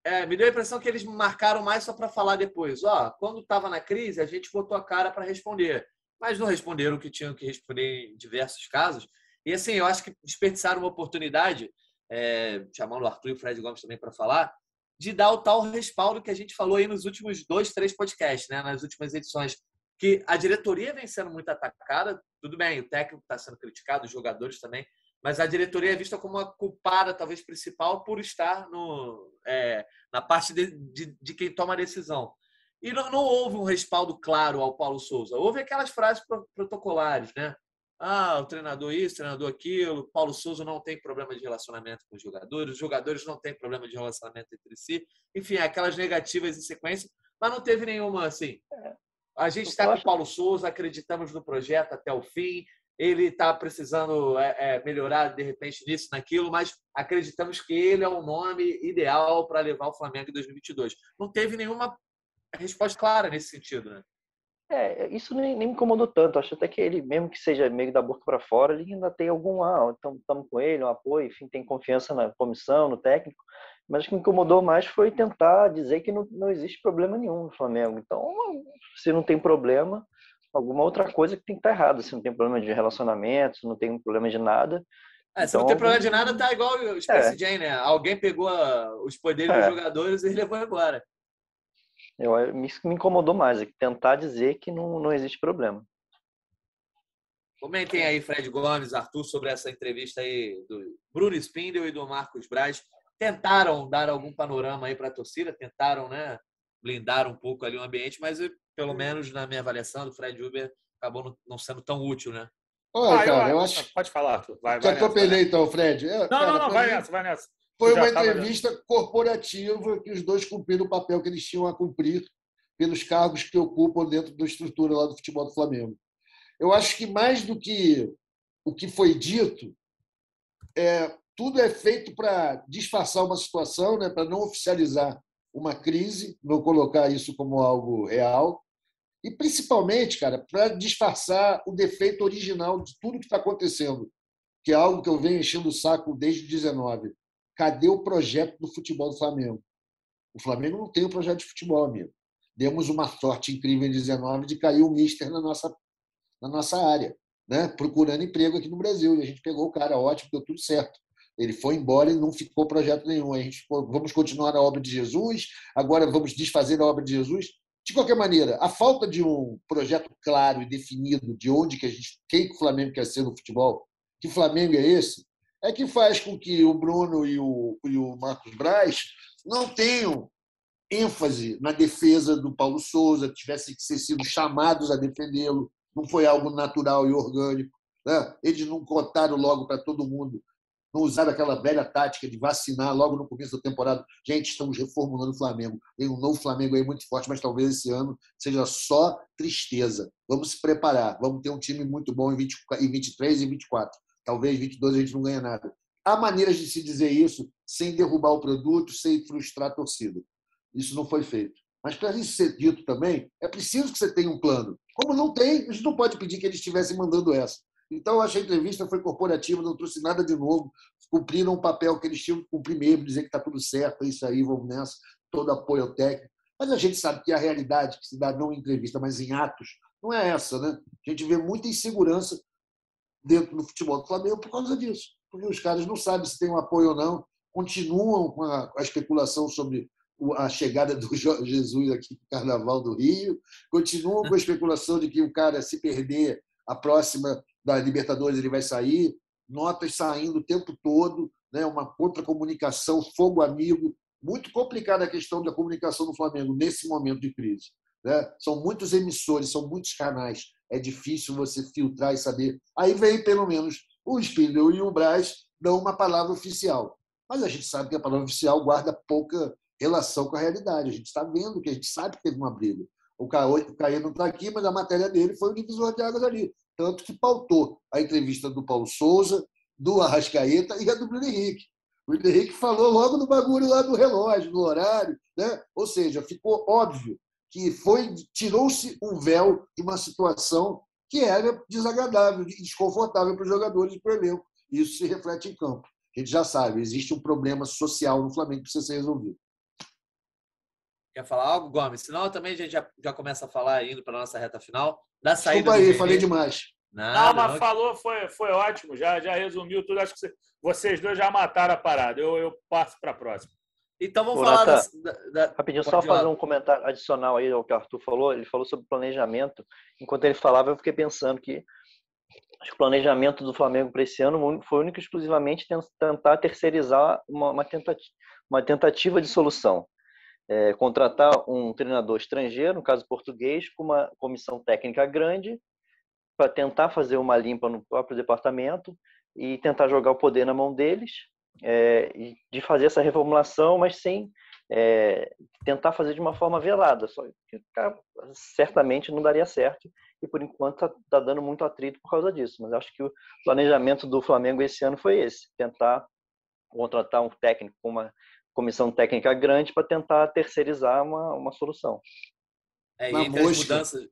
É, me deu a impressão que eles marcaram mais só para falar depois. Ó, quando estava na crise, a gente botou a cara para responder, mas não responderam o que tinham que responder em diversos casos. E assim, eu acho que desperdiçaram uma oportunidade, é, chamando o Arthur e o Fred Gomes também para falar, de dar o tal respaldo que a gente falou aí nos últimos dois, três podcasts, né, nas últimas edições que a diretoria vem sendo muito atacada. Tudo bem, o técnico está sendo criticado, os jogadores também, mas a diretoria é vista como a culpada, talvez principal, por estar no, é, na parte de, de, de, quem toma a decisão. E não, não, houve um respaldo claro ao Paulo Souza. Houve aquelas frases protocolares, né? Ah, o treinador isso, o treinador aquilo. Paulo Souza não tem problema de relacionamento com os jogadores, os jogadores não têm problema de relacionamento entre si. Enfim, aquelas negativas em sequência, mas não teve nenhuma assim. É. A gente está com o Paulo Souza, acreditamos no projeto até o fim. Ele está precisando é, é, melhorar, de repente, nisso, naquilo, mas acreditamos que ele é o nome ideal para levar o Flamengo em 2022. Não teve nenhuma resposta clara nesse sentido, né? É, isso nem, nem me incomodou tanto. Acho até que ele, mesmo que seja meio da boca para fora, ele ainda tem algum, ah, estamos com ele, um apoio, enfim, tem confiança na comissão, no técnico. Mas o que me incomodou mais foi tentar dizer que não, não existe problema nenhum no Flamengo. Então, se não tem problema, alguma outra coisa que tem que estar tá errada. Se não tem problema de relacionamento, se não tem problema de nada. É, se então, não tem problema de nada, tá igual o Space é. Jam, né? Alguém pegou os poderes é. dos jogadores e levou embora. Eu, me, me incomodou mais, é tentar dizer que não, não existe problema. Comentem aí, Fred Gomes, Arthur, sobre essa entrevista aí do Bruno Spindel e do Marcos Braz tentaram dar algum panorama aí para a torcida, tentaram, né, blindar um pouco ali o ambiente, mas pelo menos na minha avaliação do Fred Uber acabou não sendo tão útil, né? Olha, ah, cara, eu, eu, acho. Pode falar, tu. Vai, vai atropelei então, Fred. não, cara, não, não, vai nessa, vai nessa. Foi uma entrevista corporativa que os dois cumpriram o papel que eles tinham a cumprir pelos cargos que ocupam dentro da estrutura lá do futebol do Flamengo. Eu acho que mais do que o que foi dito, é, tudo é feito para disfarçar uma situação, né, para não oficializar uma crise, não colocar isso como algo real. E, principalmente, cara, para disfarçar o defeito original de tudo que está acontecendo, que é algo que eu venho enchendo o saco desde 19. Cadê o projeto do futebol do Flamengo? O Flamengo não tem um projeto de futebol, amigo. Demos uma sorte incrível em 19 de cair o Mister na nossa, na nossa área, né? procurando emprego aqui no Brasil. E a gente pegou o cara, ótimo, deu tudo certo. Ele foi embora e não ficou projeto nenhum. A gente vamos continuar a obra de Jesus, agora vamos desfazer a obra de Jesus. De qualquer maneira, a falta de um projeto claro e definido de onde que a gente, quem que o Flamengo quer ser no futebol, que Flamengo é esse, é que faz com que o Bruno e o, e o Marcos Braz não tenham ênfase na defesa do Paulo Souza, tivessem que ser sido chamados a defendê-lo. Não foi algo natural e orgânico. Né? Eles não contaram logo para todo mundo não usar aquela velha tática de vacinar logo no começo da temporada. Gente, estamos reformulando o Flamengo. Tem um novo Flamengo aí muito forte, mas talvez esse ano seja só tristeza. Vamos se preparar. Vamos ter um time muito bom em, 20, em 23 e 24. Talvez 22 a gente não ganhe nada. Há maneiras de se dizer isso sem derrubar o produto, sem frustrar a torcida. Isso não foi feito. Mas para isso ser dito também, é preciso que você tenha um plano. Como não tem, a gente não pode pedir que eles estivessem mandando essa. Então, achei que a entrevista foi corporativa, não trouxe nada de novo, cumpriram um papel que eles tinham que cumprir mesmo, dizer que está tudo certo, é isso aí, vamos nessa, todo apoio técnico. Mas a gente sabe que a realidade que se dá não em entrevista, mas em atos, não é essa. Né? A gente vê muita insegurança dentro do futebol do Flamengo por causa disso. Porque os caras não sabem se tem um apoio ou não, continuam com a, a especulação sobre a chegada do Jesus aqui para o Carnaval do Rio, continuam com a especulação de que o cara, se perder a próxima da Libertadores ele vai sair, notas saindo o tempo todo, né? uma contra-comunicação, fogo amigo. Muito complicada a questão da comunicação no Flamengo nesse momento de crise. Né? São muitos emissores, são muitos canais. É difícil você filtrar e saber. Aí vem, pelo menos, o Spindle e o Braz dão uma palavra oficial. Mas a gente sabe que a palavra oficial guarda pouca relação com a realidade. A gente está vendo que a gente sabe que teve uma briga. O Caio não está aqui, mas a matéria dele foi o divisor de águas ali. Tanto que pautou a entrevista do Paulo Souza, do Arrascaeta e a do Bruno Henrique. O Bruno Henrique falou logo no bagulho lá do relógio, do horário. Né? Ou seja, ficou óbvio que foi tirou-se um véu de uma situação que era desagradável, desconfortável para os jogadores e para o elenco. Isso se reflete em campo. A gente já sabe, existe um problema social no Flamengo que precisa ser resolvido. Quer falar algo, Gomes? Senão também a gente já, já começa a falar, indo para a nossa reta final, da saída Desculpa aí, falei demais. Nada, não, mas não... falou, foi, foi ótimo, já, já resumiu tudo. Acho que vocês dois já mataram a parada. Eu, eu passo para a próxima. Então vamos Ô, falar da, da, Rapidinho, só fazer um comentário adicional aí ao que o Arthur falou. Ele falou sobre planejamento. Enquanto ele falava, eu fiquei pensando que o planejamento do Flamengo para esse ano foi único e exclusivamente tentar terceirizar uma, uma, tentativa, uma tentativa de solução. É, contratar um treinador estrangeiro, no caso português, com uma comissão técnica grande, para tentar fazer uma limpa no próprio departamento e tentar jogar o poder na mão deles, é, de fazer essa reformulação, mas sem é, tentar fazer de uma forma velada. Só que certamente não daria certo e por enquanto está tá dando muito atrito por causa disso. Mas acho que o planejamento do Flamengo esse ano foi esse: tentar contratar um técnico com uma comissão técnica grande para tentar terceirizar uma, uma solução. É, e entre as mudanças,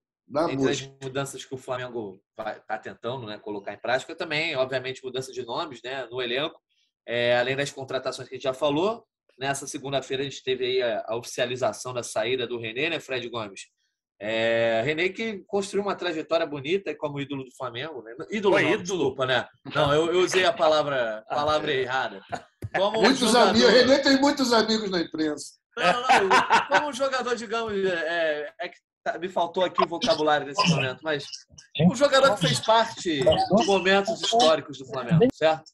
entre as mudanças que o Flamengo está tentando né, colocar em prática, também, obviamente, mudança de nomes né, no elenco, é, além das contratações que a gente já falou. Nessa segunda-feira a gente teve aí a, a, oficialização da saída do René, né, Fred Gomes? É, René que construiu uma trajetória bonita como ídolo do Flamengo, né? Ídolo, não, ídolo. desculpa, né? Não, eu, eu, usei a palavra, palavra ah, é. errada. Como muitos jogador... amigos, René tem muitos amigos na imprensa. Não, não, como um jogador, digamos, é, é que tá, me faltou aqui o vocabulário nesse momento, mas um jogador que fez parte de momentos históricos do Flamengo, certo?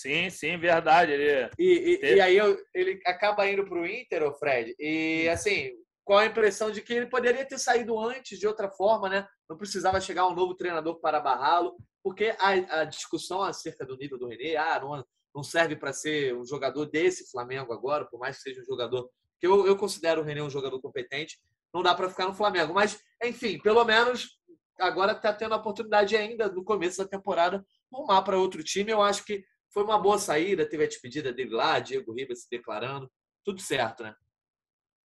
Sim, sim, verdade. Ele... E, e, e aí eu, ele acaba indo para o Inter, o Fred, e assim, com a impressão de que ele poderia ter saído antes de outra forma, né? Não precisava chegar um novo treinador para barrá-lo, porque a, a, discussão acerca do nível do René, ah, não, não serve para ser um jogador desse Flamengo agora, por mais que seja um jogador que eu, eu considero o René um jogador competente, não dá para ficar no Flamengo. Mas, enfim, pelo menos agora está tendo a oportunidade ainda no começo da temporada rumar para outro time. Eu acho que foi uma boa saída, teve a despedida dele lá, Diego Ribas se declarando, tudo certo, né?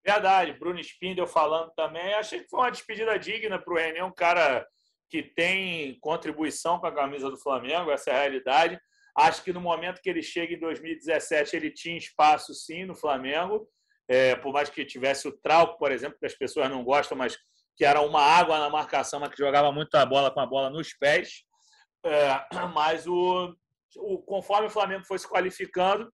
Verdade, Bruno Spindel falando também. Achei que foi uma despedida digna para o René, um cara que tem contribuição com a camisa do Flamengo, essa é a realidade. Acho que no momento que ele chega em 2017, ele tinha espaço sim no Flamengo, é, por mais que tivesse o Trauco, por exemplo, que as pessoas não gostam, mas que era uma água na marcação, mas que jogava muito a bola com a bola nos pés. É, mas o, o, conforme o Flamengo foi se qualificando,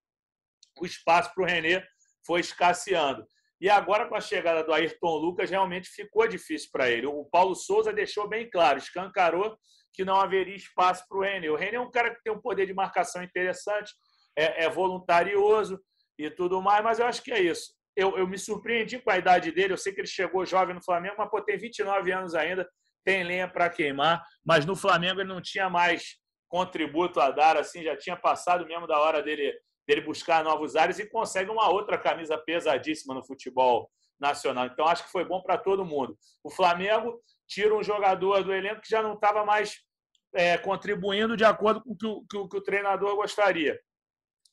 o espaço para o René foi escasseando. E agora, com a chegada do Ayrton Lucas, realmente ficou difícil para ele. O Paulo Souza deixou bem claro, escancarou que não haveria espaço para o René. O René é um cara que tem um poder de marcação interessante, é, é voluntarioso e tudo mais, mas eu acho que é isso. Eu, eu, me surpreendi com a idade dele. Eu sei que ele chegou jovem no Flamengo, mas pô, tem 29 anos ainda, tem lenha para queimar. Mas no Flamengo ele não tinha mais contributo a dar, assim, já tinha passado mesmo da hora dele dele buscar novos ares e consegue uma outra camisa pesadíssima no futebol nacional. Então, acho que foi bom para todo mundo. O Flamengo tira um jogador do elenco que já não estava mais é, contribuindo de acordo com o que o, que o, que o treinador gostaria.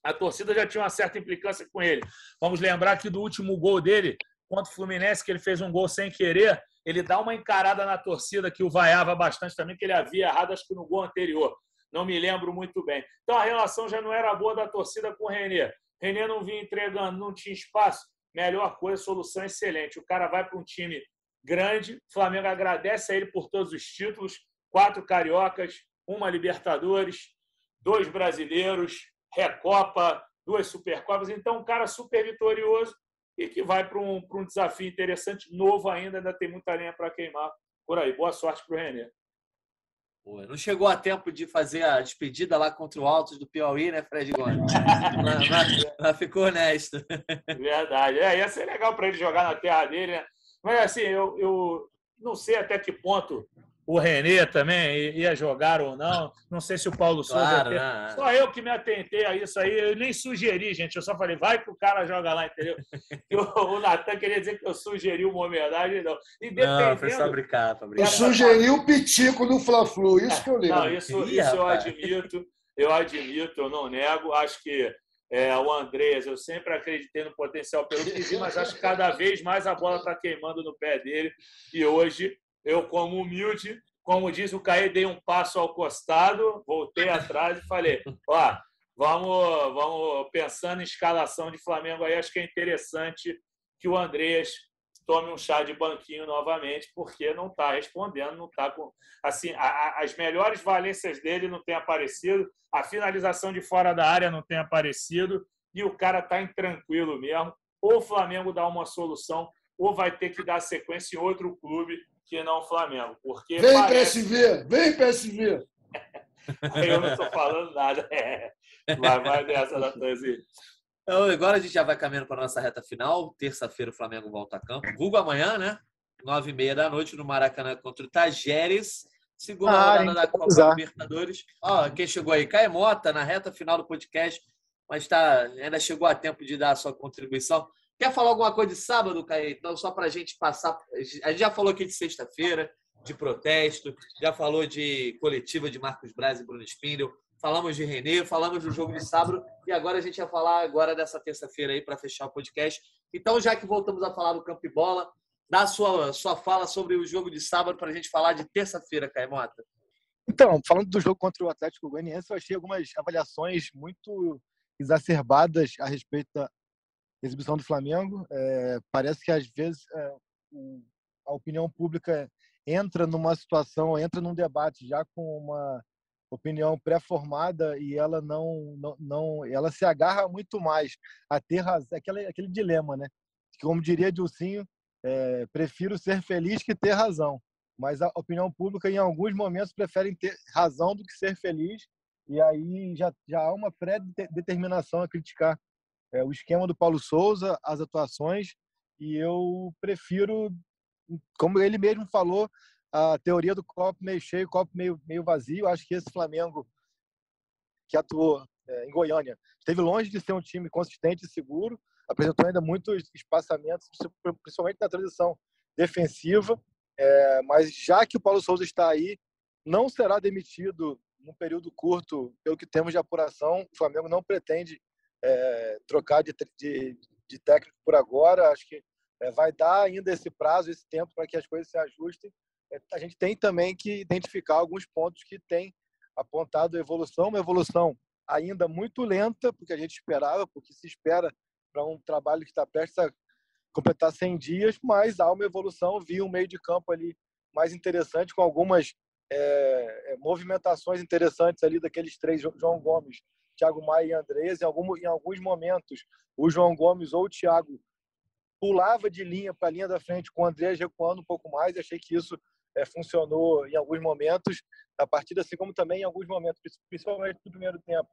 A torcida já tinha uma certa implicância com ele. Vamos lembrar que do último gol dele, contra o Fluminense, que ele fez um gol sem querer, ele dá uma encarada na torcida que o vaiava bastante também, que ele havia errado, acho que no gol anterior não me lembro muito bem. Então a relação já não era boa da torcida com o Renê. Renê não vinha entregando, não tinha espaço. Melhor coisa, solução excelente. O cara vai para um time grande, o Flamengo agradece a ele por todos os títulos, quatro cariocas, uma Libertadores, dois brasileiros, Recopa, duas Supercopas. Então, um cara super vitorioso e que vai para um, um desafio interessante, novo ainda, ainda tem muita lenha para queimar por aí. Boa sorte para o Renê. Pô, não chegou a tempo de fazer a despedida lá contra o Altos do Piauí, né, Fred Gomes? mas, mas, mas, ficou honesto. Verdade. É, ia ser legal para ele jogar na terra dele, né? Mas assim, eu, eu não sei até que ponto o Renê também ia jogar ou não. Não sei se o Paulo claro, Souza. Né? Só eu que me atentei a isso aí. Eu nem sugeri, gente. Eu só falei, vai que o cara joga lá, entendeu? o Natan queria dizer que eu sugeri uma homenagem, não. E Não, foi só brincar, Eu sugeri o Pitico no Fla-Flu, isso que eu lembro. Não, isso, isso eu admito. Eu admito, eu não nego. Acho que é, o Andrés, eu sempre acreditei no potencial pelo que vi, mas acho que cada vez mais a bola está queimando no pé dele. E hoje eu, como humilde, como diz o Caê, dei um passo ao costado, voltei atrás e falei: ó, vamos, vamos pensando em escalação de Flamengo aí, acho que é interessante que o Andrés tome um chá de banquinho novamente, porque não está respondendo, não está com. Assim, a, a, as melhores valências dele não têm aparecido, a finalização de fora da área não tem aparecido, e o cara está intranquilo mesmo. Ou o Flamengo dá uma solução, ou vai ter que dar sequência em outro clube que não o Flamengo. Porque vem parece... PSV, vem PSV. eu não estou falando nada. É. Vai, vai nessa, Natanzinho. Então, agora a gente já vai caminhando para a nossa reta final. Terça-feira o Flamengo volta a campo. Vulgo amanhã, né? Nove e meia da noite no Maracanã contra o Tajeres. Segunda ah, rodada da Copa usar. Libertadores. Ó, quem chegou aí? Caio Mota, na reta final do podcast, mas tá, ainda chegou a tempo de dar a sua contribuição. Quer falar alguma coisa de sábado, Caio? Então, só para a gente passar. A gente já falou aqui de sexta-feira, de protesto, já falou de coletiva de Marcos Braz e Bruno Spindel, falamos de Renê, falamos do jogo de sábado e agora a gente vai falar agora dessa terça-feira aí para fechar o podcast. Então, já que voltamos a falar do campo e bola, dá sua, sua fala sobre o jogo de sábado para a gente falar de terça-feira, Caimota. Então, falando do jogo contra o Atlético Goianiense, eu achei algumas avaliações muito exacerbadas a respeito exibição do Flamengo. É, parece que às vezes é, a opinião pública entra numa situação, entra num debate já com uma opinião pré-formada e ela não, não, não, ela se agarra muito mais a ter razão, aquele, aquele dilema, né? Como diria Dilcinho, é, prefiro ser feliz que ter razão. Mas a opinião pública, em alguns momentos, prefere ter razão do que ser feliz. E aí já, já há uma pré-determinação a criticar é, o esquema do Paulo Souza, as atuações. E eu prefiro, como ele mesmo falou, a teoria do copo meio cheio, copo meio, meio vazio. Acho que esse Flamengo que atuou é, em Goiânia esteve longe de ser um time consistente e seguro, apresentou ainda muitos espaçamentos, principalmente na transição defensiva. É, mas já que o Paulo Souza está aí, não será demitido num período curto, pelo que temos de apuração. O Flamengo não pretende é, trocar de, de, de, técnico por agora. Acho que é, vai dar ainda esse prazo, esse tempo para que as coisas se ajustem. É, a gente tem também que identificar alguns pontos que têm apontado evolução, uma evolução ainda muito lenta, porque a gente esperava, porque se espera para um trabalho que está prestes a completar 100 dias, mas há uma evolução, vi um meio de campo ali mais interessante, com algumas é, é movimentações interessantes ali daqueles três, João Gomes, Thiago Maia e Andrés, em, algum, em alguns momentos o João Gomes ou o Thiago pulava de linha para a linha da frente com o Andrés recuando um pouco mais, achei que isso é, funcionou em alguns momentos. Da partida, assim como também em alguns momentos, principalmente no primeiro tempo,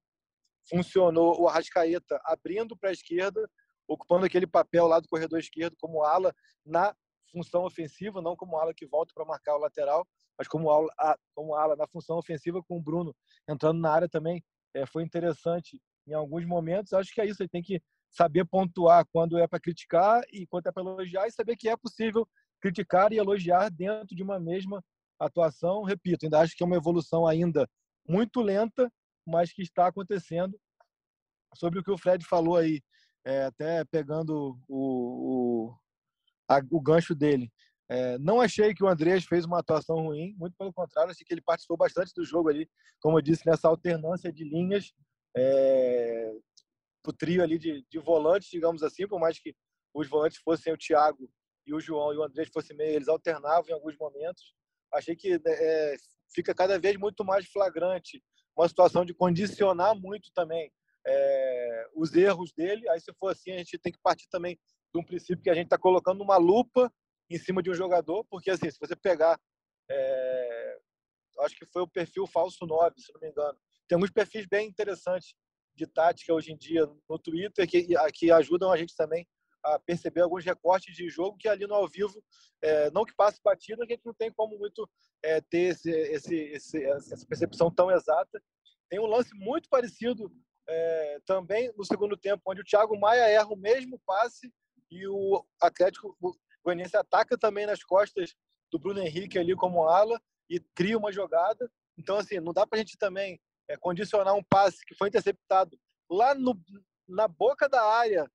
funcionou. O Arrascaeta abrindo para a esquerda, ocupando aquele papel lá do corredor esquerdo como ala na função ofensiva, não como ala que volta para marcar o lateral, mas como ala, como ala na função ofensiva com o Bruno entrando na área também é, foi interessante em alguns momentos. Acho que é isso, ele tem que saber pontuar quando é para criticar e quando é para elogiar e saber que é possível criticar e elogiar dentro de uma mesma atuação. Repito, ainda acho que é uma evolução ainda muito lenta, mas que está acontecendo. Sobre o que o Fred falou aí, é, até pegando o, o, a, o gancho dele. É, não achei que o Andrés fez uma atuação ruim, muito pelo contrário, achei que ele participou bastante do jogo ali, como eu disse, nessa alternância de linhas, é, o trio ali de, de volantes, digamos assim, por mais que os volantes fossem o Thiago e o João e o Andrés fossem meio, eles alternavam em alguns momentos. Achei que é, fica cada vez muito mais flagrante uma situação de condicionar muito também é, os erros dele. Aí, se for assim, a gente tem que partir também de um princípio que a gente está colocando uma lupa em cima de um jogador, porque assim, se você pegar, é, acho que foi o perfil falso 9, se não me engano. Tem alguns perfis bem interessantes de tática hoje em dia no Twitter que, que ajudam a gente também a perceber alguns recortes de jogo que ali no ao vivo, é, não que passe batida, a gente não tem como muito é, ter esse, esse, esse, essa percepção tão exata. Tem um lance muito parecido é, também no segundo tempo, onde o Thiago Maia erra o mesmo passe e o Atlético Goianiense ataca também nas costas do Bruno Henrique ali como ala e cria uma jogada. Então, assim, não dá para a gente também é, condicionar um passe que foi interceptado lá no, na boca da área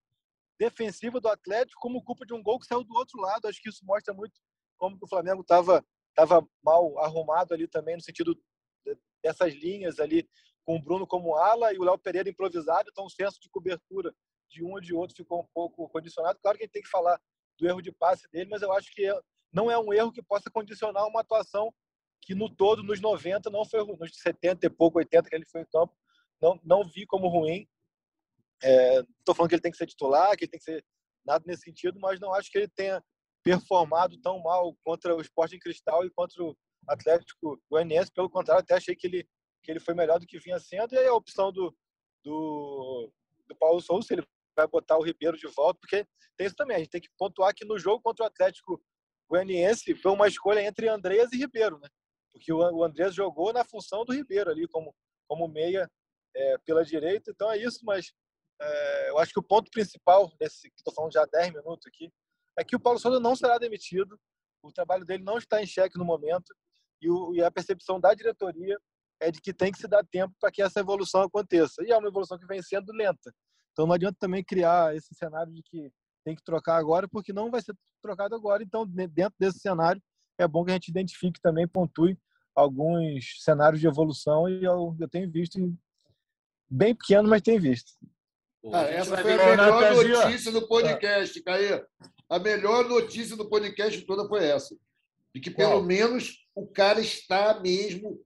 defensiva do Atlético como culpa de um gol que saiu do outro lado. Acho que isso mostra muito como o Flamengo estava tava mal arrumado ali também, no sentido dessas linhas ali, com o Bruno como ala e o Léo Pereira improvisado. Então, o senso de cobertura de um ou de outro ficou um pouco condicionado. Claro que a gente tem que falar do erro de passe dele, mas eu acho que não é um erro que possa condicionar uma atuação que no todo, nos 90, não foi nos 70 e pouco, 80 que ele foi em campo, não, não vi como ruim. Estou é, falando que ele tem que ser titular, que ele tem que ser nada nesse sentido, mas não acho que ele tenha performado tão mal contra o Sporting Cristal e contra o Atlético Goianiense. Pelo contrário, até achei que ele, que ele foi melhor do que vinha sendo. E aí a opção do, do, do Paulo Souza, ele vai botar o Ribeiro de volta, porque tem isso também. A gente tem que pontuar que no jogo contra o Atlético Goianiense foi uma escolha entre Andreas e Ribeiro, né? Porque o Andreas jogou na função do Ribeiro ali, como, como meia é, pela direita. Então é isso, mas é, eu acho que o ponto principal desse, que estou falando já há 10 minutos aqui, é que o Paulo Souza não será demitido, o trabalho dele não está em xeque no momento, e, o, e a percepção da diretoria é de que tem que se dar tempo para que essa evolução aconteça. E é uma evolução que vem sendo lenta. Então não adianta também criar esse cenário de que tem que trocar agora, porque não vai ser trocado agora. Então, dentro desse cenário, é bom que a gente identifique também, pontue alguns cenários de evolução e eu, eu tenho visto bem pequeno, mas tenho visto. Ah, essa foi a melhor notícia do podcast, Caí. A melhor notícia do podcast toda foi essa. De que pelo Qual? menos o cara está mesmo,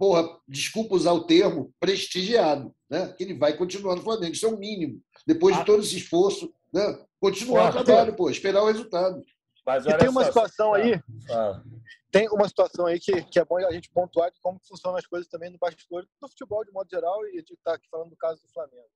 porra, desculpa usar o termo, prestigiado. Né? Que ele vai continuar no Flamengo. Isso é o mínimo. Depois de ah. todo esse esforço, né? continuar o trabalho, pô, esperar o resultado. Mas e tem uma situação aí. Ah. Tem uma situação aí que, que é bom a gente pontuar de como funcionam as coisas também no bastidor do futebol de modo geral e de estar tá aqui falando do caso do Flamengo.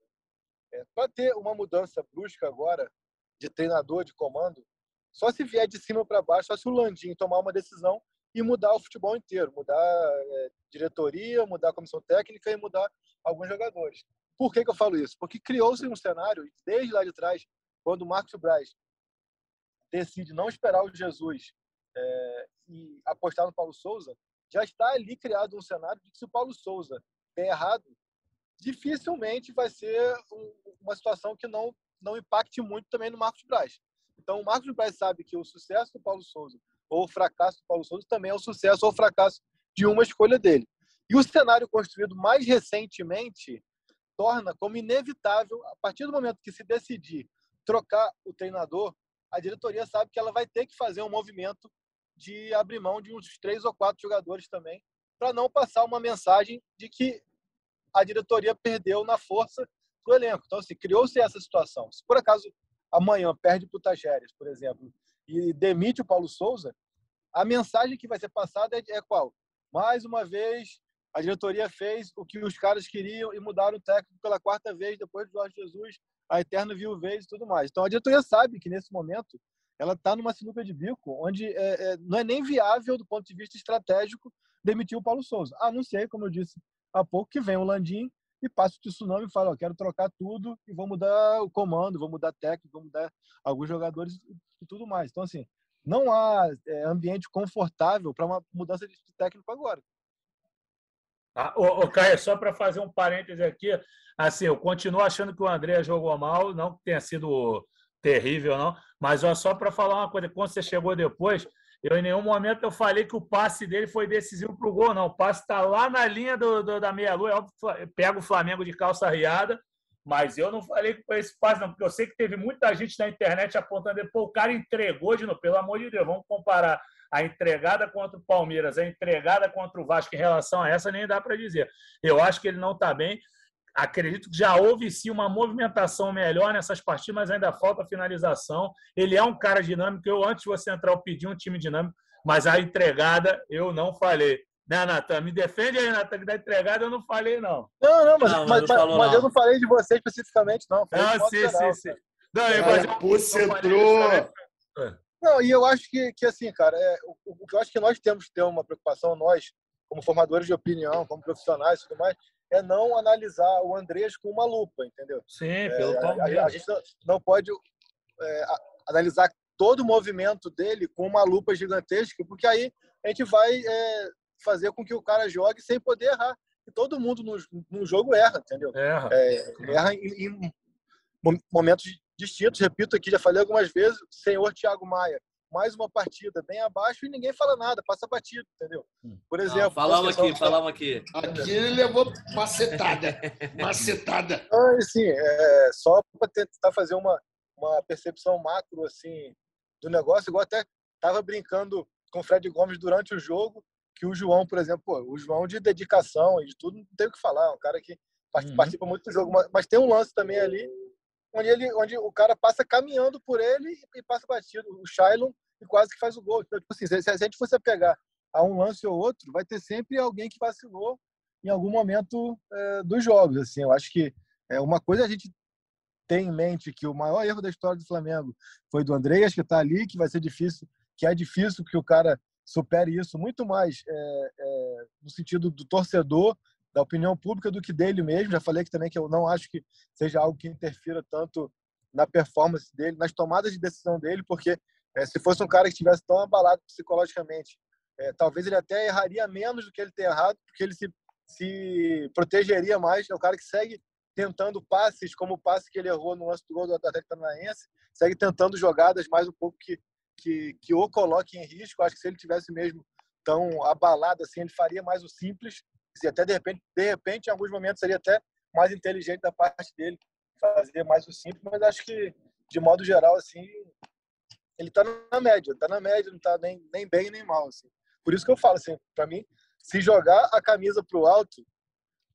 É, Para ter uma mudança brusca agora de treinador, de comando, só se vier de cima para baixo, só se o Landim tomar uma decisão e mudar o futebol inteiro, mudar é, diretoria, mudar a comissão técnica e mudar alguns jogadores. Por que, que eu falo isso? Porque criou-se um cenário, desde lá de trás, quando o Marcos Braz decide não esperar o Jesus é, e apostar no Paulo Souza, já está ali criado um cenário de que se o Paulo Souza der errado, dificilmente vai ser uma situação que não, não impacte muito também no Marcos Braz. Então, o Marcos Braz sabe que o sucesso do Paulo Souza ou o fracasso do Paulo Souza também é o sucesso ou o fracasso de uma escolha dele. E o cenário construído mais recentemente torna como inevitável, a partir do momento que se decidir trocar o treinador, a diretoria sabe que ela vai ter que fazer um movimento de abrir mão de uns três ou quatro jogadores também, para não passar uma mensagem de que a diretoria perdeu na força do elenco. Então, assim, criou-se essa situação. Se por acaso amanhã perde para o Tajeres, por exemplo, e demite o Paulo Souza, a mensagem que vai ser passada é, é qual? Mais uma vez, a diretoria fez o que os caras queriam e mudaram o técnico pela quarta vez depois do Jorge Jesus, a eterna viuvez e tudo mais. Então, a diretoria sabe que, nesse momento, ela está numa sinuca de bico onde é, é, não é nem viável, do ponto de vista estratégico, demitir o Paulo Souza. A não ser, como eu disse há pouco, que vem o Landim e passa o tsunami e fala: ó, quero trocar tudo e vou mudar o comando, vou mudar técnico, vou mudar alguns jogadores e tudo mais. Então, assim, não há é, ambiente confortável para uma mudança de técnico agora. Ah, ô, ô, Caio, só para fazer um parêntese aqui, assim, eu continuo achando que o André jogou mal, não que tenha sido terrível, não, mas ó, só para falar uma coisa, quando você chegou depois, eu em nenhum momento eu falei que o passe dele foi decisivo para o gol, não. O passe está lá na linha do, do da meia-lua, é pega o Flamengo de calça riada, mas eu não falei foi esse passe, não, porque eu sei que teve muita gente na internet apontando, pô, o cara entregou de novo, pelo amor de Deus, vamos comparar a entregada contra o Palmeiras, a entregada contra o Vasco em relação a essa, nem dá para dizer. Eu acho que ele não está bem. Acredito que já houve sim uma movimentação melhor nessas partidas, mas ainda falta finalização. Ele é um cara dinâmico. Eu, antes de você entrar, eu pedi um time dinâmico, mas a entregada eu não falei. Né, Natan? Me defende aí, Natan, que da entregada eu não falei, não. Não, não, mas, não, mas, mas, mas não. eu não falei de você especificamente, não. Não, sim, geral, sim, sim. Não, Pulse entrou. Não, e eu acho que, que assim, cara, é, o, o que eu acho que nós temos que ter uma preocupação, nós, como formadores de opinião, como profissionais e tudo mais, é não analisar o Andrés com uma lupa, entendeu? Sim, pelo é, a, a, gente não, não pode é, a, analisar todo o movimento dele com uma lupa gigantesca, porque aí a gente vai é, fazer com que o cara jogue sem poder errar. E todo mundo no, no jogo erra, entendeu? Erra. É, erra em, em momentos distintos. Repito aqui, já falei algumas vezes, senhor Thiago Maia, mais uma partida bem abaixo e ninguém fala nada, passa batido, entendeu? Hum. Por exemplo. Não, falamos aqui, falamos aqui. Aqui ele levou macetada. macetada. Então, assim, é, só para tentar fazer uma, uma percepção macro assim, do negócio, igual até estava brincando com o Fred Gomes durante o jogo, que o João, por exemplo, pô, o João de dedicação e de tudo, não tem o que falar, é um cara que participa uhum. muito do jogo, mas, tem um lance também ali onde, ele, onde o cara passa caminhando por ele e passa batido. O Shailon e quase que faz o gol. Então, tipo assim, se, se a gente fosse pegar a um lance ou outro, vai ter sempre alguém que vacilou em algum momento é, dos jogos. Assim, eu acho que é uma coisa a gente tem em mente que o maior erro da história do Flamengo foi do Andreas que está ali, que vai ser difícil, que é difícil que o cara supere isso muito mais é, é, no sentido do torcedor da opinião pública do que dele mesmo. Já falei que também que eu não acho que seja algo que interfira tanto na performance dele, nas tomadas de decisão dele, porque é, se fosse um cara que estivesse tão abalado psicologicamente, talvez ele até erraria menos do que ele tem errado, porque ele se, se protegeria mais. É um cara que segue tentando passes, como o passe que ele errou no lance do gol do Atlético Paranaense, segue tentando jogadas mais um pouco que, que, que o coloque em risco. Acho que se ele tivesse mesmo tão abalado assim, ele faria mais o simples se até de repente, de repente, em alguns momentos seria até mais inteligente da parte dele fazer mais o simples, mas acho que de modo geral assim, ele está na média, está na média, não está nem, nem bem nem mal assim. Por isso que eu falo assim, para mim, se jogar a camisa para o alto,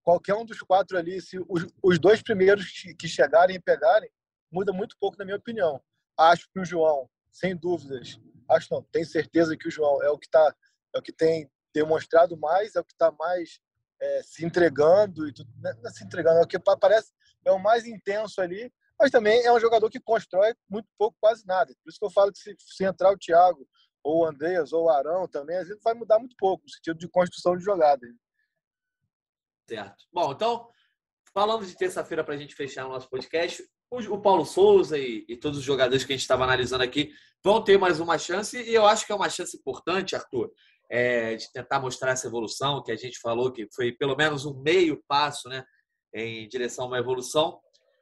qualquer um dos quatro ali, se os, os dois primeiros que chegarem e pegarem, muda muito pouco na minha opinião. Acho que o João, sem dúvidas, acho não, tenho certeza que o João é o que está, é o que tem demonstrado mais, é o que está mais é, se entregando e tudo, não é se entregando, é o que parece é o mais intenso ali, mas também é um jogador que constrói muito pouco, quase nada. Por isso que eu falo que se, se entrar o Thiago, ou o Andreas, ou o Arão também, às vezes vai mudar muito pouco no sentido de construção de jogada. Certo. Bom, então, falando de terça-feira para a gente fechar o nosso podcast, o Paulo Souza e, e, todos os jogadores que a gente estava analisando aqui vão ter mais uma chance e eu acho que é uma chance importante, Arthur, é, de tentar mostrar essa evolução que a gente falou que foi pelo menos um meio passo né, em direção a uma evolução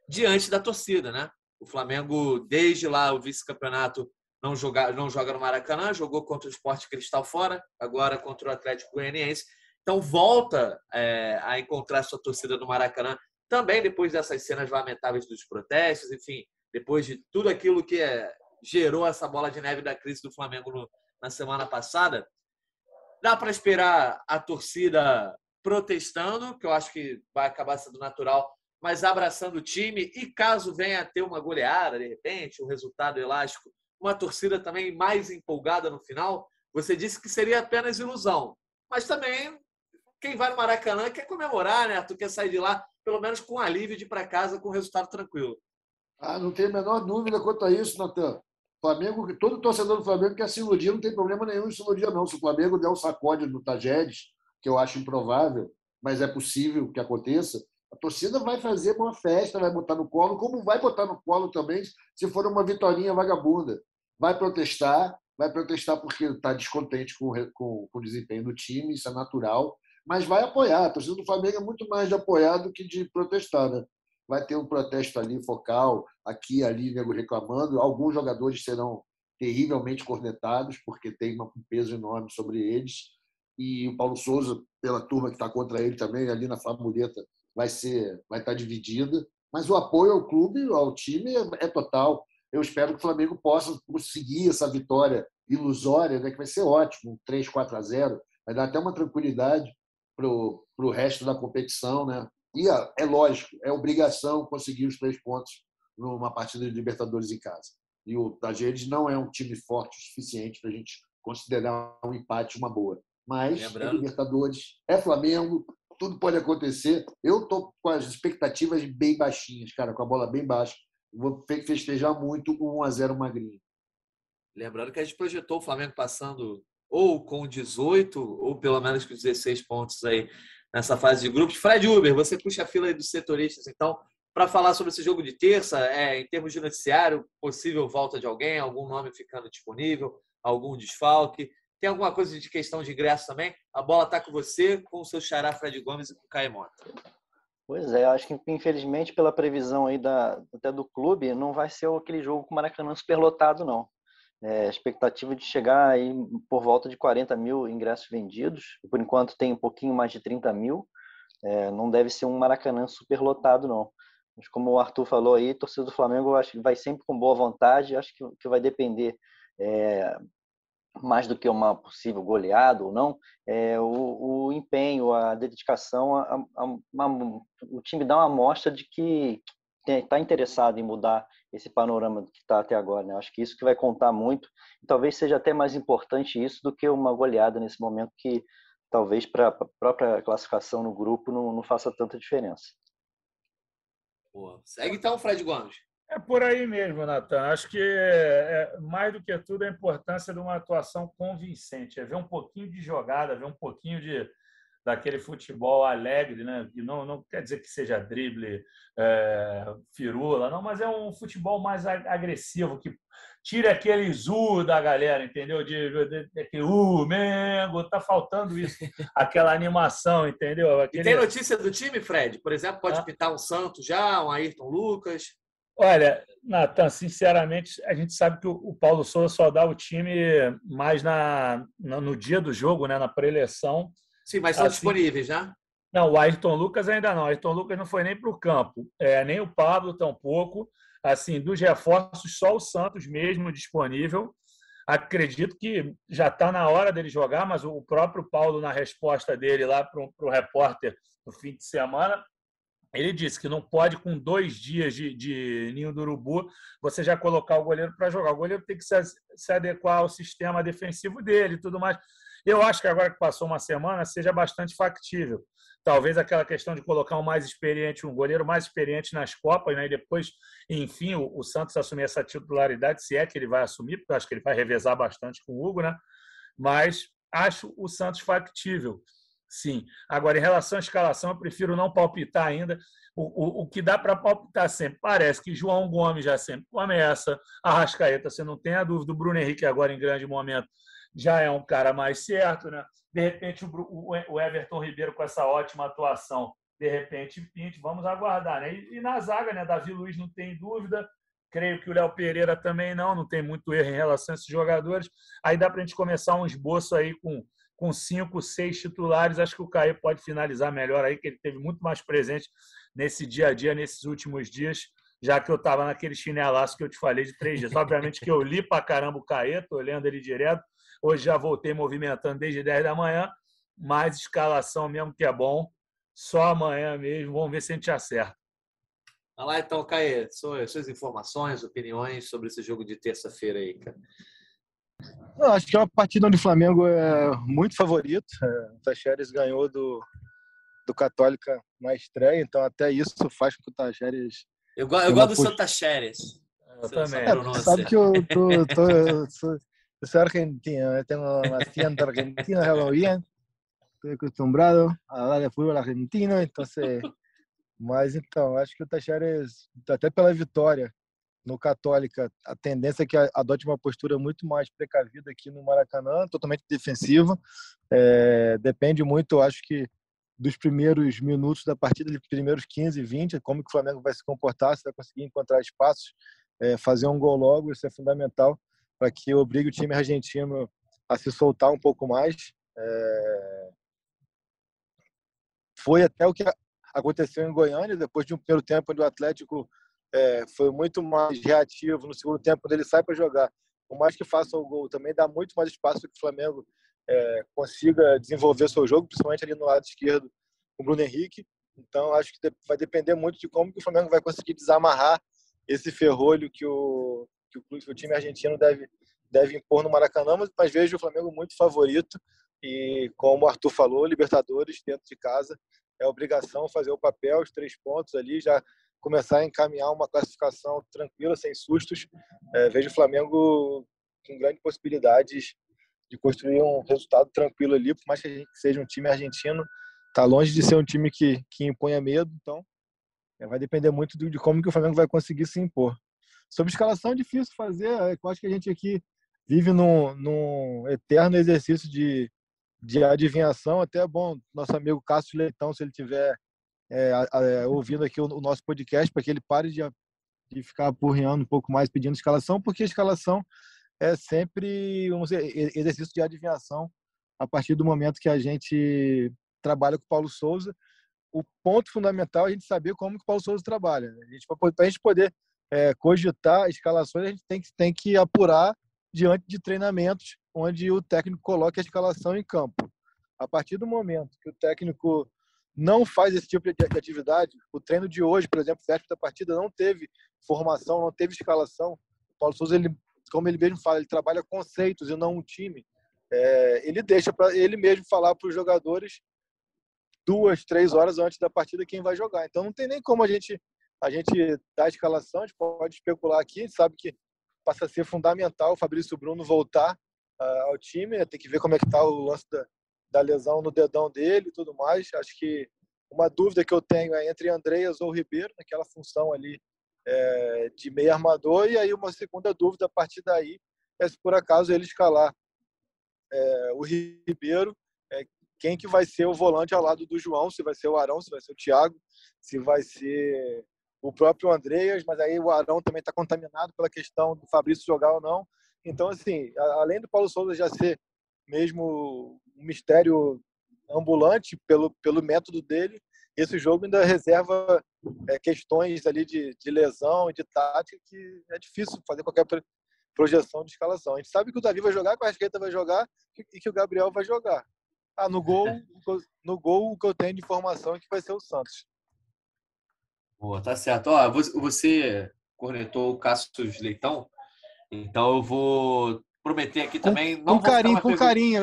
diante da torcida. Né? O Flamengo, desde lá, o vice-campeonato, não joga, não joga no Maracanã, jogou contra o Esporte Cristal fora, agora contra o Atlético Goianiense. Então volta é, a encontrar sua torcida no Maracanã, também depois dessas cenas lamentáveis dos protestos, enfim, depois de tudo aquilo que é, gerou essa bola de neve da crise do Flamengo no, na semana passada. Dá para esperar a torcida protestando, que eu acho que vai acabar sendo natural, mas abraçando o time. E caso venha a ter uma goleada, de repente, um resultado elástico, uma torcida também mais empolgada no final, você disse que seria apenas ilusão. Mas também, quem vai no Maracanã quer comemorar, né? Tu quer sair de lá, pelo menos com alívio de ir para casa com resultado tranquilo. Ah, não tenho a menor dúvida quanto a isso, Natan. Flamengo, todo torcedor do Flamengo quer se iludir, não tem problema nenhum em se iludir, não. Se o Flamengo der um sacode no Tajeres, que eu acho improvável, mas é possível que aconteça, a torcida vai fazer uma festa, vai botar no colo, como vai botar no colo também se for uma vitória vagabunda. Vai protestar, vai protestar porque está descontente com, com, com, o desempenho do time, isso é natural, mas vai apoiar. A torcida do Flamengo é muito mais de apoiar do que de protestar. Né? vai ter um protesto ali focal, aqui ali, nego reclamando. Alguns jogadores serão terrivelmente cornetados, porque tem um peso enorme sobre eles. E o Paulo Souza, pela turma que está contra ele também, ali na Flamuleta, vai ser, vai estar tá dividida. Mas o apoio ao clube, ao time, é, é total. Eu espero que o Flamengo possa conseguir essa vitória ilusória, né, que vai ser ótimo, um 3, 4 a 0. Vai dar até uma tranquilidade para o resto da competição, né? E é lógico, é obrigação conseguir os três pontos numa partida de Libertadores em casa. E o Tajeres não é um time forte o suficiente para a gente considerar um empate uma boa. Mas é Libertadores, é Flamengo, tudo pode acontecer. Eu estou com as expectativas bem baixinhas, cara, com a bola bem baixa vou festejar muito o 1 a 0 Magrinho. Lembrando que a gente projetou o Flamengo passando ou com 18 ou pelo menos com 16 pontos aí nessa fase de grupos. Fred Uber, você puxa a fila dos setoristas, então, para falar sobre esse jogo de terça, é, em termos de noticiário, possível volta de alguém, algum nome ficando disponível, algum desfalque. Tem alguma coisa de questão de ingresso também? A bola está com você, com o seu xará Fred Gomes e com o Caio. Pois é, acho que infelizmente pela previsão aí da, até do clube, não vai ser aquele jogo com o Maracanã superlotado, não. É, expectativa de chegar aí por volta de 40 mil ingressos vendidos. Por enquanto tem um pouquinho mais de 30 mil. É, não deve ser um Maracanã superlotado, não. Mas como o Arthur falou aí, torcedor do Flamengo acho que vai sempre com boa vontade. Acho que, que vai depender é, mais do que uma possível goleada ou não, é o, o empenho, a dedicação, a, a, a, o time dá uma amostra de que está interessado em mudar esse panorama que está até agora. Né? Acho que isso que vai contar muito. E talvez seja até mais importante isso do que uma goleada nesse momento que talvez para a própria classificação no grupo não, não faça tanta diferença. Boa. Segue então, Fred Gomes. É por aí mesmo, Natan. Acho que é, é, mais do que tudo a importância de uma atuação convincente, é ver um pouquinho de jogada, ver um pouquinho de daquele futebol alegre, né? Que não, não quer dizer que seja drible, é, firula, não, mas é um futebol mais agressivo que tira aquele zu da galera, entendeu? De, de, de aquele uh, Mengo, tá faltando isso, aquela animação, entendeu? Aquele... E tem notícia do time, Fred? Por exemplo, pode ah. pintar um Santos já, um Ayrton Lucas? Olha, Natan, sinceramente, a gente sabe que o Paulo Souza só dá o time mais na, no dia do jogo, né, na pré-eleição. Sim, mas são assim, disponíveis, né? Não, o Ayrton Lucas ainda não. O Ayrton Lucas não foi nem para o campo, é, nem o Pablo tampouco. Assim, dos reforços, só o Santos mesmo disponível. Acredito que já está na hora dele jogar, mas o próprio Paulo, na resposta dele lá para o repórter no fim de semana, ele disse que não pode, com dois dias de, de ninho do urubu, você já colocar o goleiro para jogar. O goleiro tem que se, se adequar ao sistema defensivo dele e tudo mais. Eu acho que agora que passou uma semana, seja bastante factível. Talvez aquela questão de colocar um mais experiente, um goleiro mais experiente nas Copas, né? e depois, enfim, o, o Santos assumir essa titularidade, se é que ele vai assumir, porque eu acho que ele vai revezar bastante com o Hugo, né? Mas acho o Santos factível. Sim. Agora, em relação à escalação, eu prefiro não palpitar ainda. O, o, o que dá para palpitar sempre, parece que João Gomes já sempre começa, a Rascaeta, você não tem a dúvida, o Bruno Henrique agora em grande momento já é um cara mais certo, né? De repente, o, Everton Ribeiro com essa ótima atuação, de repente, pinte, vamos aguardar, né? E, na zaga, né? Davi Luiz não tem dúvida, creio que o Léo Pereira também não, não tem muito erro em relação a esses jogadores. Aí dá para a gente começar um esboço aí com com cinco, seis titulares, acho que o Caio pode finalizar melhor aí, que ele teve muito mais presente nesse dia a dia, nesses últimos dias, já que eu estava naquele chinelaço que eu te falei de três dias. Obviamente que eu li para caramba o Caio, estou lendo ele direto. Hoje já voltei movimentando desde 10 da manhã, mas escalação mesmo que é bom. Só amanhã mesmo, vamos ver se a gente acerta. Vai lá então, Caio, suas informações, opiniões sobre esse jogo de terça-feira aí, cara. Não, acho que é uma partida onde o Flamengo é muito favorito. É, o Tacheres ganhou do, do Católica na estreia, então até isso faz com que o Tacheres. Eu, eu gosto do seu Tacheres. Eu também. É, sabe que eu, tô, tô, eu sou argentino, eu tenho acento argentino, hablo bien, estou acostumbrado a hablar de futebol argentino, então. Mas então, acho que o Tacheres, até pela vitória no Católica, a tendência é que adote uma postura muito mais precavida aqui no Maracanã, totalmente defensiva. É, depende muito, acho que, dos primeiros minutos da partida, dos primeiros 15, 20, como que o Flamengo vai se comportar, se vai conseguir encontrar espaços, é, fazer um gol logo, isso é fundamental para que obrigue o time argentino a se soltar um pouco mais. É... Foi até o que aconteceu em Goiânia, depois de um primeiro tempo onde o Atlético é, foi muito mais reativo no segundo tempo, quando ele sai para jogar. Por mais que faça o gol, também dá muito mais espaço que o Flamengo é, consiga desenvolver seu jogo, principalmente ali no lado esquerdo com o Bruno Henrique. Então, acho que vai depender muito de como que o Flamengo vai conseguir desamarrar esse ferrolho que o, que o, que o time argentino deve, deve impor no Maracanã, mas vejo o Flamengo muito favorito e, como o Arthur falou, Libertadores dentro de casa é obrigação fazer o papel, os três pontos ali, já começar a encaminhar uma classificação tranquila, sem sustos. É, vejo o Flamengo com grandes possibilidades de construir um resultado tranquilo ali, por mais que a gente seja um time argentino, está longe de ser um time que, que imponha medo, então é, vai depender muito de, de como que o Flamengo vai conseguir se impor. Sobre escalação é difícil fazer, é, eu acho que a gente aqui vive num, num eterno exercício de, de adivinhação, até é bom nosso amigo Cássio Leitão, se ele tiver é, é, ouvindo aqui o, o nosso podcast, para que ele pare de, de ficar apurreando um pouco mais pedindo escalação, porque a escalação é sempre um exercício de adivinhação a partir do momento que a gente trabalha com o Paulo Souza. O ponto fundamental é a gente saber como que o Paulo Souza trabalha. Né? Para a gente poder é, cogitar escalações, a gente tem que, tem que apurar diante de treinamentos onde o técnico coloca a escalação em campo. A partir do momento que o técnico não faz esse tipo de atividade, o treino de hoje, por exemplo, véspera da partida, não teve formação, não teve escalação. O Paulo Souza, ele, como ele mesmo fala, ele trabalha conceitos e não um time. É, ele deixa para ele mesmo falar para os jogadores duas, três horas antes da partida quem vai jogar. Então não tem nem como a gente a gente dar a escalação, a gente pode especular aqui, a gente sabe que passa a ser fundamental o Fabrício Bruno voltar uh, ao time, né? tem que ver como é que está o lance da, da lesão no dedão dele e tudo mais. Acho que uma dúvida que eu tenho é entre Andreas ou Ribeiro, naquela função ali é, de meio armador, e aí uma segunda dúvida a partir daí é se por acaso ele escalar é, o Ribeiro, é, quem que vai ser o volante ao lado do João, se vai ser o Arão, se vai ser o Thiago, se vai ser o próprio Andreas, mas aí o Arão também está contaminado pela questão do Fabrício jogar ou não. Então, assim, além do Paulo Souza já ser mesmo um mistério ambulante pelo, pelo método dele, esse jogo ainda reserva é, questões ali de, de lesão e de tática que é difícil fazer qualquer projeção de escalação. A gente sabe que o Davi vai jogar, que o Arrascaeta vai jogar e que o Gabriel vai jogar. Ah, no gol, no gol o que eu tenho de informação é que vai ser o Santos. Boa, tá certo. Ó, você cornetou o Cassius Leitão, então eu vou prometer aqui também. Com, com carinho, com carinho.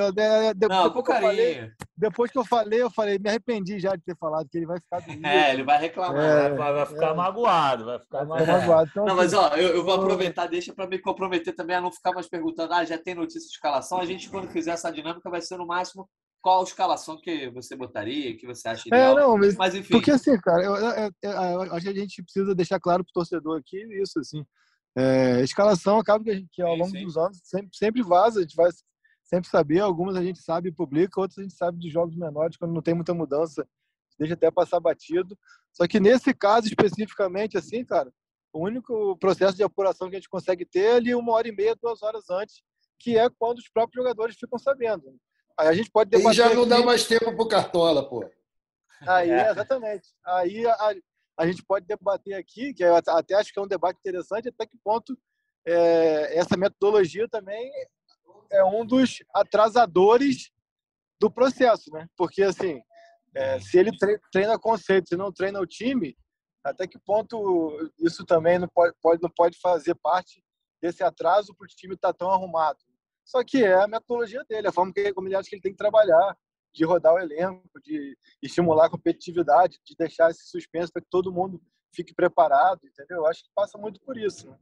não, com carinho. Falei, depois que eu falei, eu falei, me arrependi já de ter falado que ele vai ficar doido. É, ele vai reclamar. É, vai, vai, ficar é. magoado, vai ficar magoado. Então, não, mas assim, ó, eu, eu vou aproveitar, deixa para me comprometer também a não ficar mais perguntando, ah, já tem notícia de escalação. A gente, quando fizer essa dinâmica, vai ser no máximo qual a escalação que você botaria, que você acha é, ideal. É, não, mas, mas enfim. Porque assim, cara, eu, eu, eu, eu, acho que a gente precisa deixar claro para o torcedor aqui isso, assim. É, escalação acaba que, a gente, que ao longo sim, sim. dos anos sempre, sempre vaza, a gente vai sempre saber. Algumas a gente sabe e publica, outras a gente sabe de jogos menores, quando não tem muita mudança, deixa até passar batido. Só que nesse caso especificamente, assim, cara, o único processo de apuração que a gente consegue ter é ali uma hora e meia, duas horas antes, que é quando os próprios jogadores ficam sabendo. Aí a gente pode debater. E já não aqui... dá mais tempo pro Cartola, pô. Aí, é. exatamente. Aí a, a, gente pode debater aqui, que eu até acho que é um debate interessante, até que ponto é, essa metodologia também é um dos atrasadores do processo, né? Porque, assim, é, se ele treina conceitos e não treina o time, até que ponto isso também não pode, pode não pode fazer parte desse atraso para o time estar tá tão arrumado? Só que é a metodologia dele, a forma que, como ele acha que ele tem que trabalhar, de rodar o elenco, de estimular a competitividade, de deixar esse suspense para que todo mundo fique preparado, entendeu? Eu acho que passa muito por isso. Né?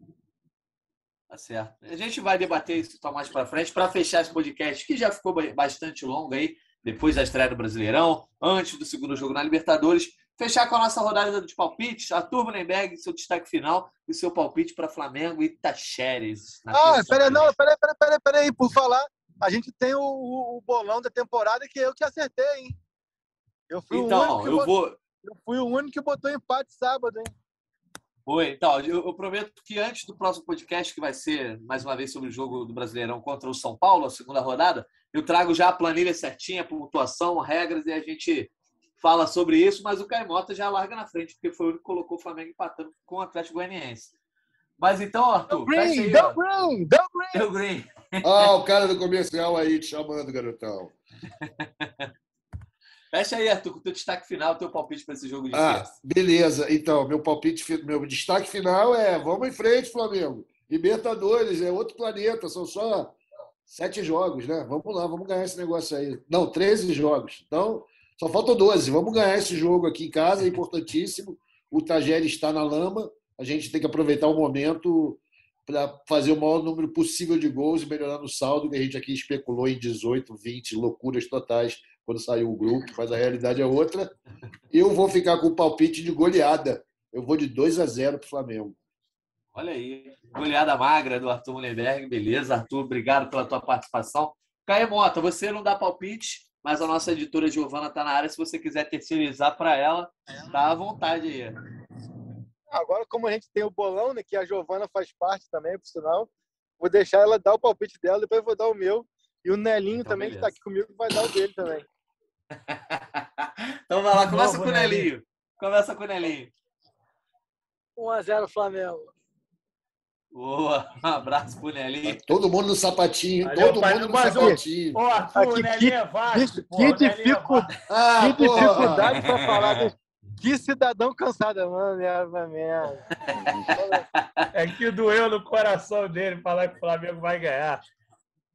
Tá certo. A gente vai debater isso mais para frente. Para fechar esse podcast, que já ficou bastante longo aí, depois da estreia do Brasileirão, antes do segundo jogo na Libertadores, fechar com a nossa rodada de palpites. Arthur Mullenberg, seu destaque final e seu palpite para Flamengo e Tacheres. Ah, peraí, não, peraí, peraí, peraí, peraí, por falar, a gente tem o, o, bolão da temporada que eu que acertei, hein? Eu fui então, o único eu botou, vou. Eu fui o único que botou empate sábado, hein? Foi, então, eu, eu, prometo que antes do próximo podcast, que vai ser mais uma vez sobre o jogo do Brasileirão contra o São Paulo, a segunda rodada, eu trago já a planilha certinha, pontuação, regras, e a gente fala sobre isso, mas o Caimota já larga na frente, porque foi o que colocou o Flamengo empatando com o Atlético Goianiense. Mas então, Arthur. Green, aí, Del Green, Del Green. Del Green. Ah, o cara do comercial aí te chamando, garotão. Fecha aí, Arthur, com o teu destaque final, o teu palpite para esse jogo de Ah, beleza. Então, meu palpite, meu destaque final é vamos em frente, Flamengo. Libertadores é outro planeta, são só sete jogos, né? Vamos lá, vamos ganhar esse negócio aí. Não, 13 jogos. Então, só faltam 12. Vamos ganhar esse jogo aqui em casa, é importantíssimo. o Tagere está na lama, a gente tem que aproveitar o momento para fazer o maior número possível de gols e melhorar no saldo, que a gente aqui especulou em 18, 20, loucuras totais quando saiu o grupo, mas a realidade é outra. Eu vou ficar com o palpite de goleada. Eu vou de 2 a 0 para o Flamengo. Olha aí, goleada magra do Arthur Mullenberg. Beleza, Arthur, obrigado pela tua participação. Caio Mota, você não dá palpite, mas a nossa editora Giovana está na área. Se você quiser terceirizar para ela, dá à vontade aí. Agora, como a gente tem o bolão, né, que a Giovana faz parte também, por sinal, vou deixar ela dar o palpite dela, depois vou dar o meu. E o Nelinho então, também, beleza. que está aqui comigo, vai dar o dele também. então vai lá, começa com o Nelinho. Começa com o Nelinho. 1x0 Flamengo. Boa, um abraço pro Nelinho. Tá todo mundo no sapatinho, Valeu, todo mundo no sapatinho. Ô, Arthur, Aqui, o Nelinho que, é vasto. Que, dificu... é ah, que dificuldade para falar desse que cidadão cansado, mano, merda. É que doeu no coração dele falar que o Flamengo vai ganhar.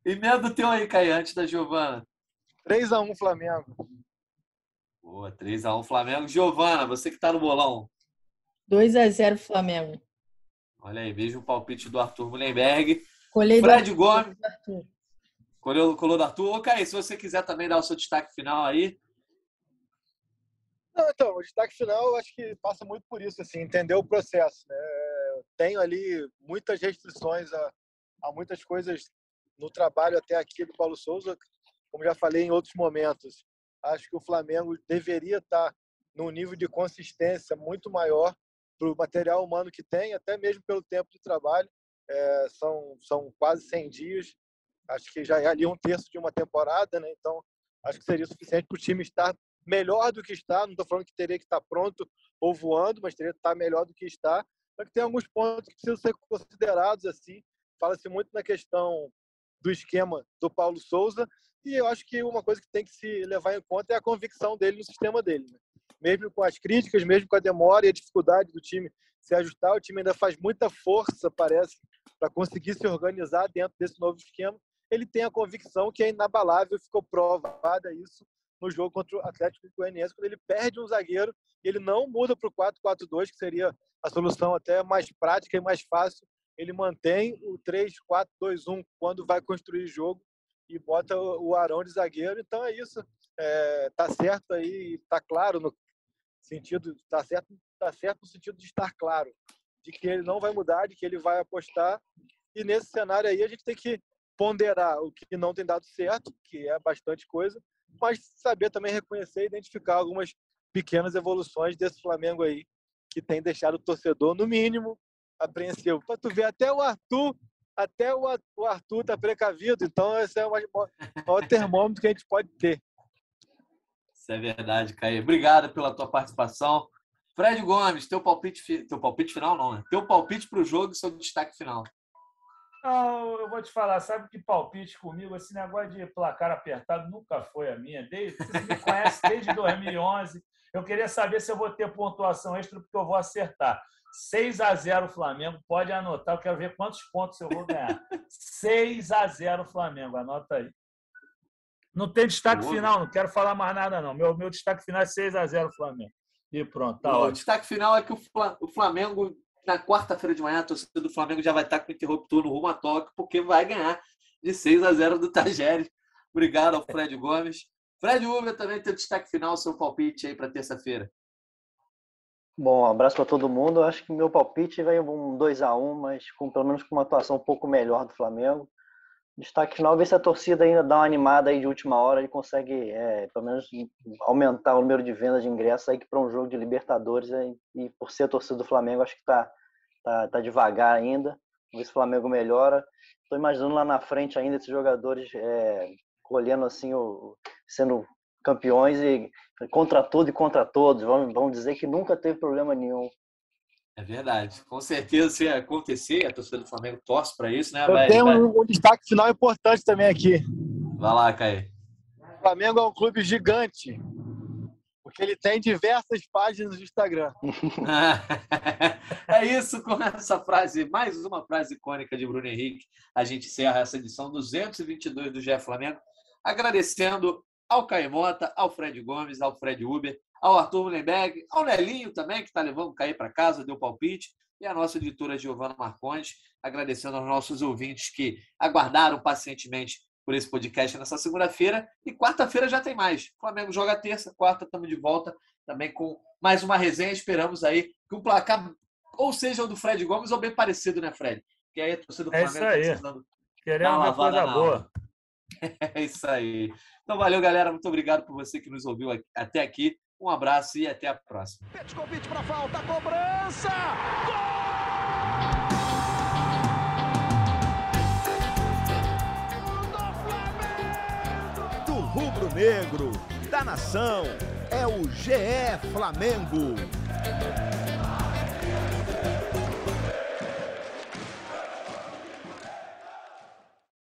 E medo teu aí, Caio, antes da Giovana. 3x1 Flamengo. Boa, 3x1 Flamengo. Giovana, você que tá no bolão. 2x0 Flamengo. Olha aí, veja o palpite do Arthur Mullenberg. Colhei Fred do Gomes. Colheu, colou do Arthur. Ô, Caio, se você quiser também dar o seu destaque final aí. Não, então, o destaque final eu acho que passa muito por isso, assim, entender o processo. Né? Tenho ali muitas restrições a, a muitas coisas no trabalho até aqui do Paulo Souza, como já falei em outros momentos. Acho que o Flamengo deveria estar num nível de consistência muito maior para o material humano que tem, até mesmo pelo tempo de trabalho. É, são, são quase 100 dias, acho que já é ali um terço de uma temporada, né? então acho que seria suficiente para o time estar melhor do que está. Não estou falando que teria que estar pronto ou voando, mas teria que estar melhor do que está. Só que tem alguns pontos que precisam ser considerados assim. Fala-se muito na questão do esquema do Paulo Souza e eu acho que uma coisa que tem que se levar em conta é a convicção dele no sistema dele. Né? Mesmo com as críticas, mesmo com a demora e a dificuldade do time se ajustar, o time ainda faz muita força, parece, para conseguir se organizar dentro desse novo esquema. Ele tem a convicção que é inabalável, ficou provada isso no jogo contra o Atlético Goianiense, quando ele perde um zagueiro ele não muda para o 4-4-2, que seria a solução até mais prática e mais fácil. Ele mantém o 3-4-2-1 quando vai construir jogo e bota o Arão de zagueiro. Então é isso. É, tá certo aí, tá claro no sentido, tá certo, tá certo no sentido de estar claro, de que ele não vai mudar, de que ele vai apostar. E nesse cenário aí a gente tem que ponderar o que não tem dado certo, que é bastante coisa, mas saber também reconhecer e identificar algumas pequenas evoluções desse Flamengo aí, que tem deixado o torcedor, no mínimo, apreensivo. Para tu ver, até o Arthur, até o Arthur tá precavido, então esse é o maior termômetro que a gente pode ter. Isso é verdade, Caio. Obrigado pela tua participação. Fred Gomes, teu palpite, teu palpite final não, né? Teu palpite para o jogo e seu destaque final. Não, eu vou te falar, sabe que palpite comigo, esse negócio de placar apertado nunca foi a minha. Desde, você me conhece desde 2011. Eu queria saber se eu vou ter pontuação extra, porque eu vou acertar. 6 a 0 Flamengo, pode anotar, eu quero ver quantos pontos eu vou ganhar. 6 a 0 Flamengo, anota aí. Não tem destaque Boa. final, não quero falar mais nada, não. Meu, meu destaque final é 6 a 0 Flamengo. E pronto, tá O destaque final é que o Flamengo na quarta-feira de manhã, a torcida do Flamengo já vai estar com o interruptor no rumo a toque, porque vai ganhar de 6 a 0 do Tajeres. Obrigado ao Fred Gomes. Fred Uber também tem destaque final, seu palpite aí para terça-feira. Bom, um abraço para todo mundo. Acho que meu palpite vai um 2 a 1 mas com pelo menos com uma atuação um pouco melhor do Flamengo. Destaque final, ver se a torcida ainda dá uma animada aí de última hora e consegue, é, pelo menos, aumentar o número de vendas de ingressos aí para um jogo de Libertadores. Aí, e por ser a torcida do Flamengo, acho que está tá, tá devagar ainda. Vamos ver se o Flamengo melhora. Estou imaginando lá na frente ainda esses jogadores é, colhendo assim, o, sendo campeões e contra tudo e contra todos. Vamos, vamos dizer que nunca teve problema nenhum é verdade. Com certeza, se acontecer, a torcida do Flamengo torce para isso, né? Eu vai, tenho vai... um destaque final importante também aqui. Vai lá, Caio. O Flamengo é um clube gigante, porque ele tem diversas páginas no Instagram. é isso, com essa frase, mais uma frase icônica de Bruno Henrique, a gente encerra essa edição 222 do GE Flamengo, agradecendo ao Caimota, ao Fred Gomes, ao Fred Uber, ao Arthur Mullenberg, ao Nelinho também, que está levando o Caí para casa, deu palpite, e a nossa editora Giovana Marcondes, agradecendo aos nossos ouvintes que aguardaram pacientemente por esse podcast nessa segunda-feira. E quarta-feira já tem mais. O Flamengo joga terça, quarta estamos de volta também com mais uma resenha. Esperamos aí que o placar ou seja o do Fred Gomes ou bem parecido, né, Fred? Que aí a torcida do É Flamengo tá precisando Queremos uma coisa boa. É isso aí. Então, valeu, galera. Muito obrigado por você que nos ouviu até aqui. Um abraço e até a próxima. Petkovic para falta, cobrança! Gol do rubro-negro, da nação, é o GE Flamengo.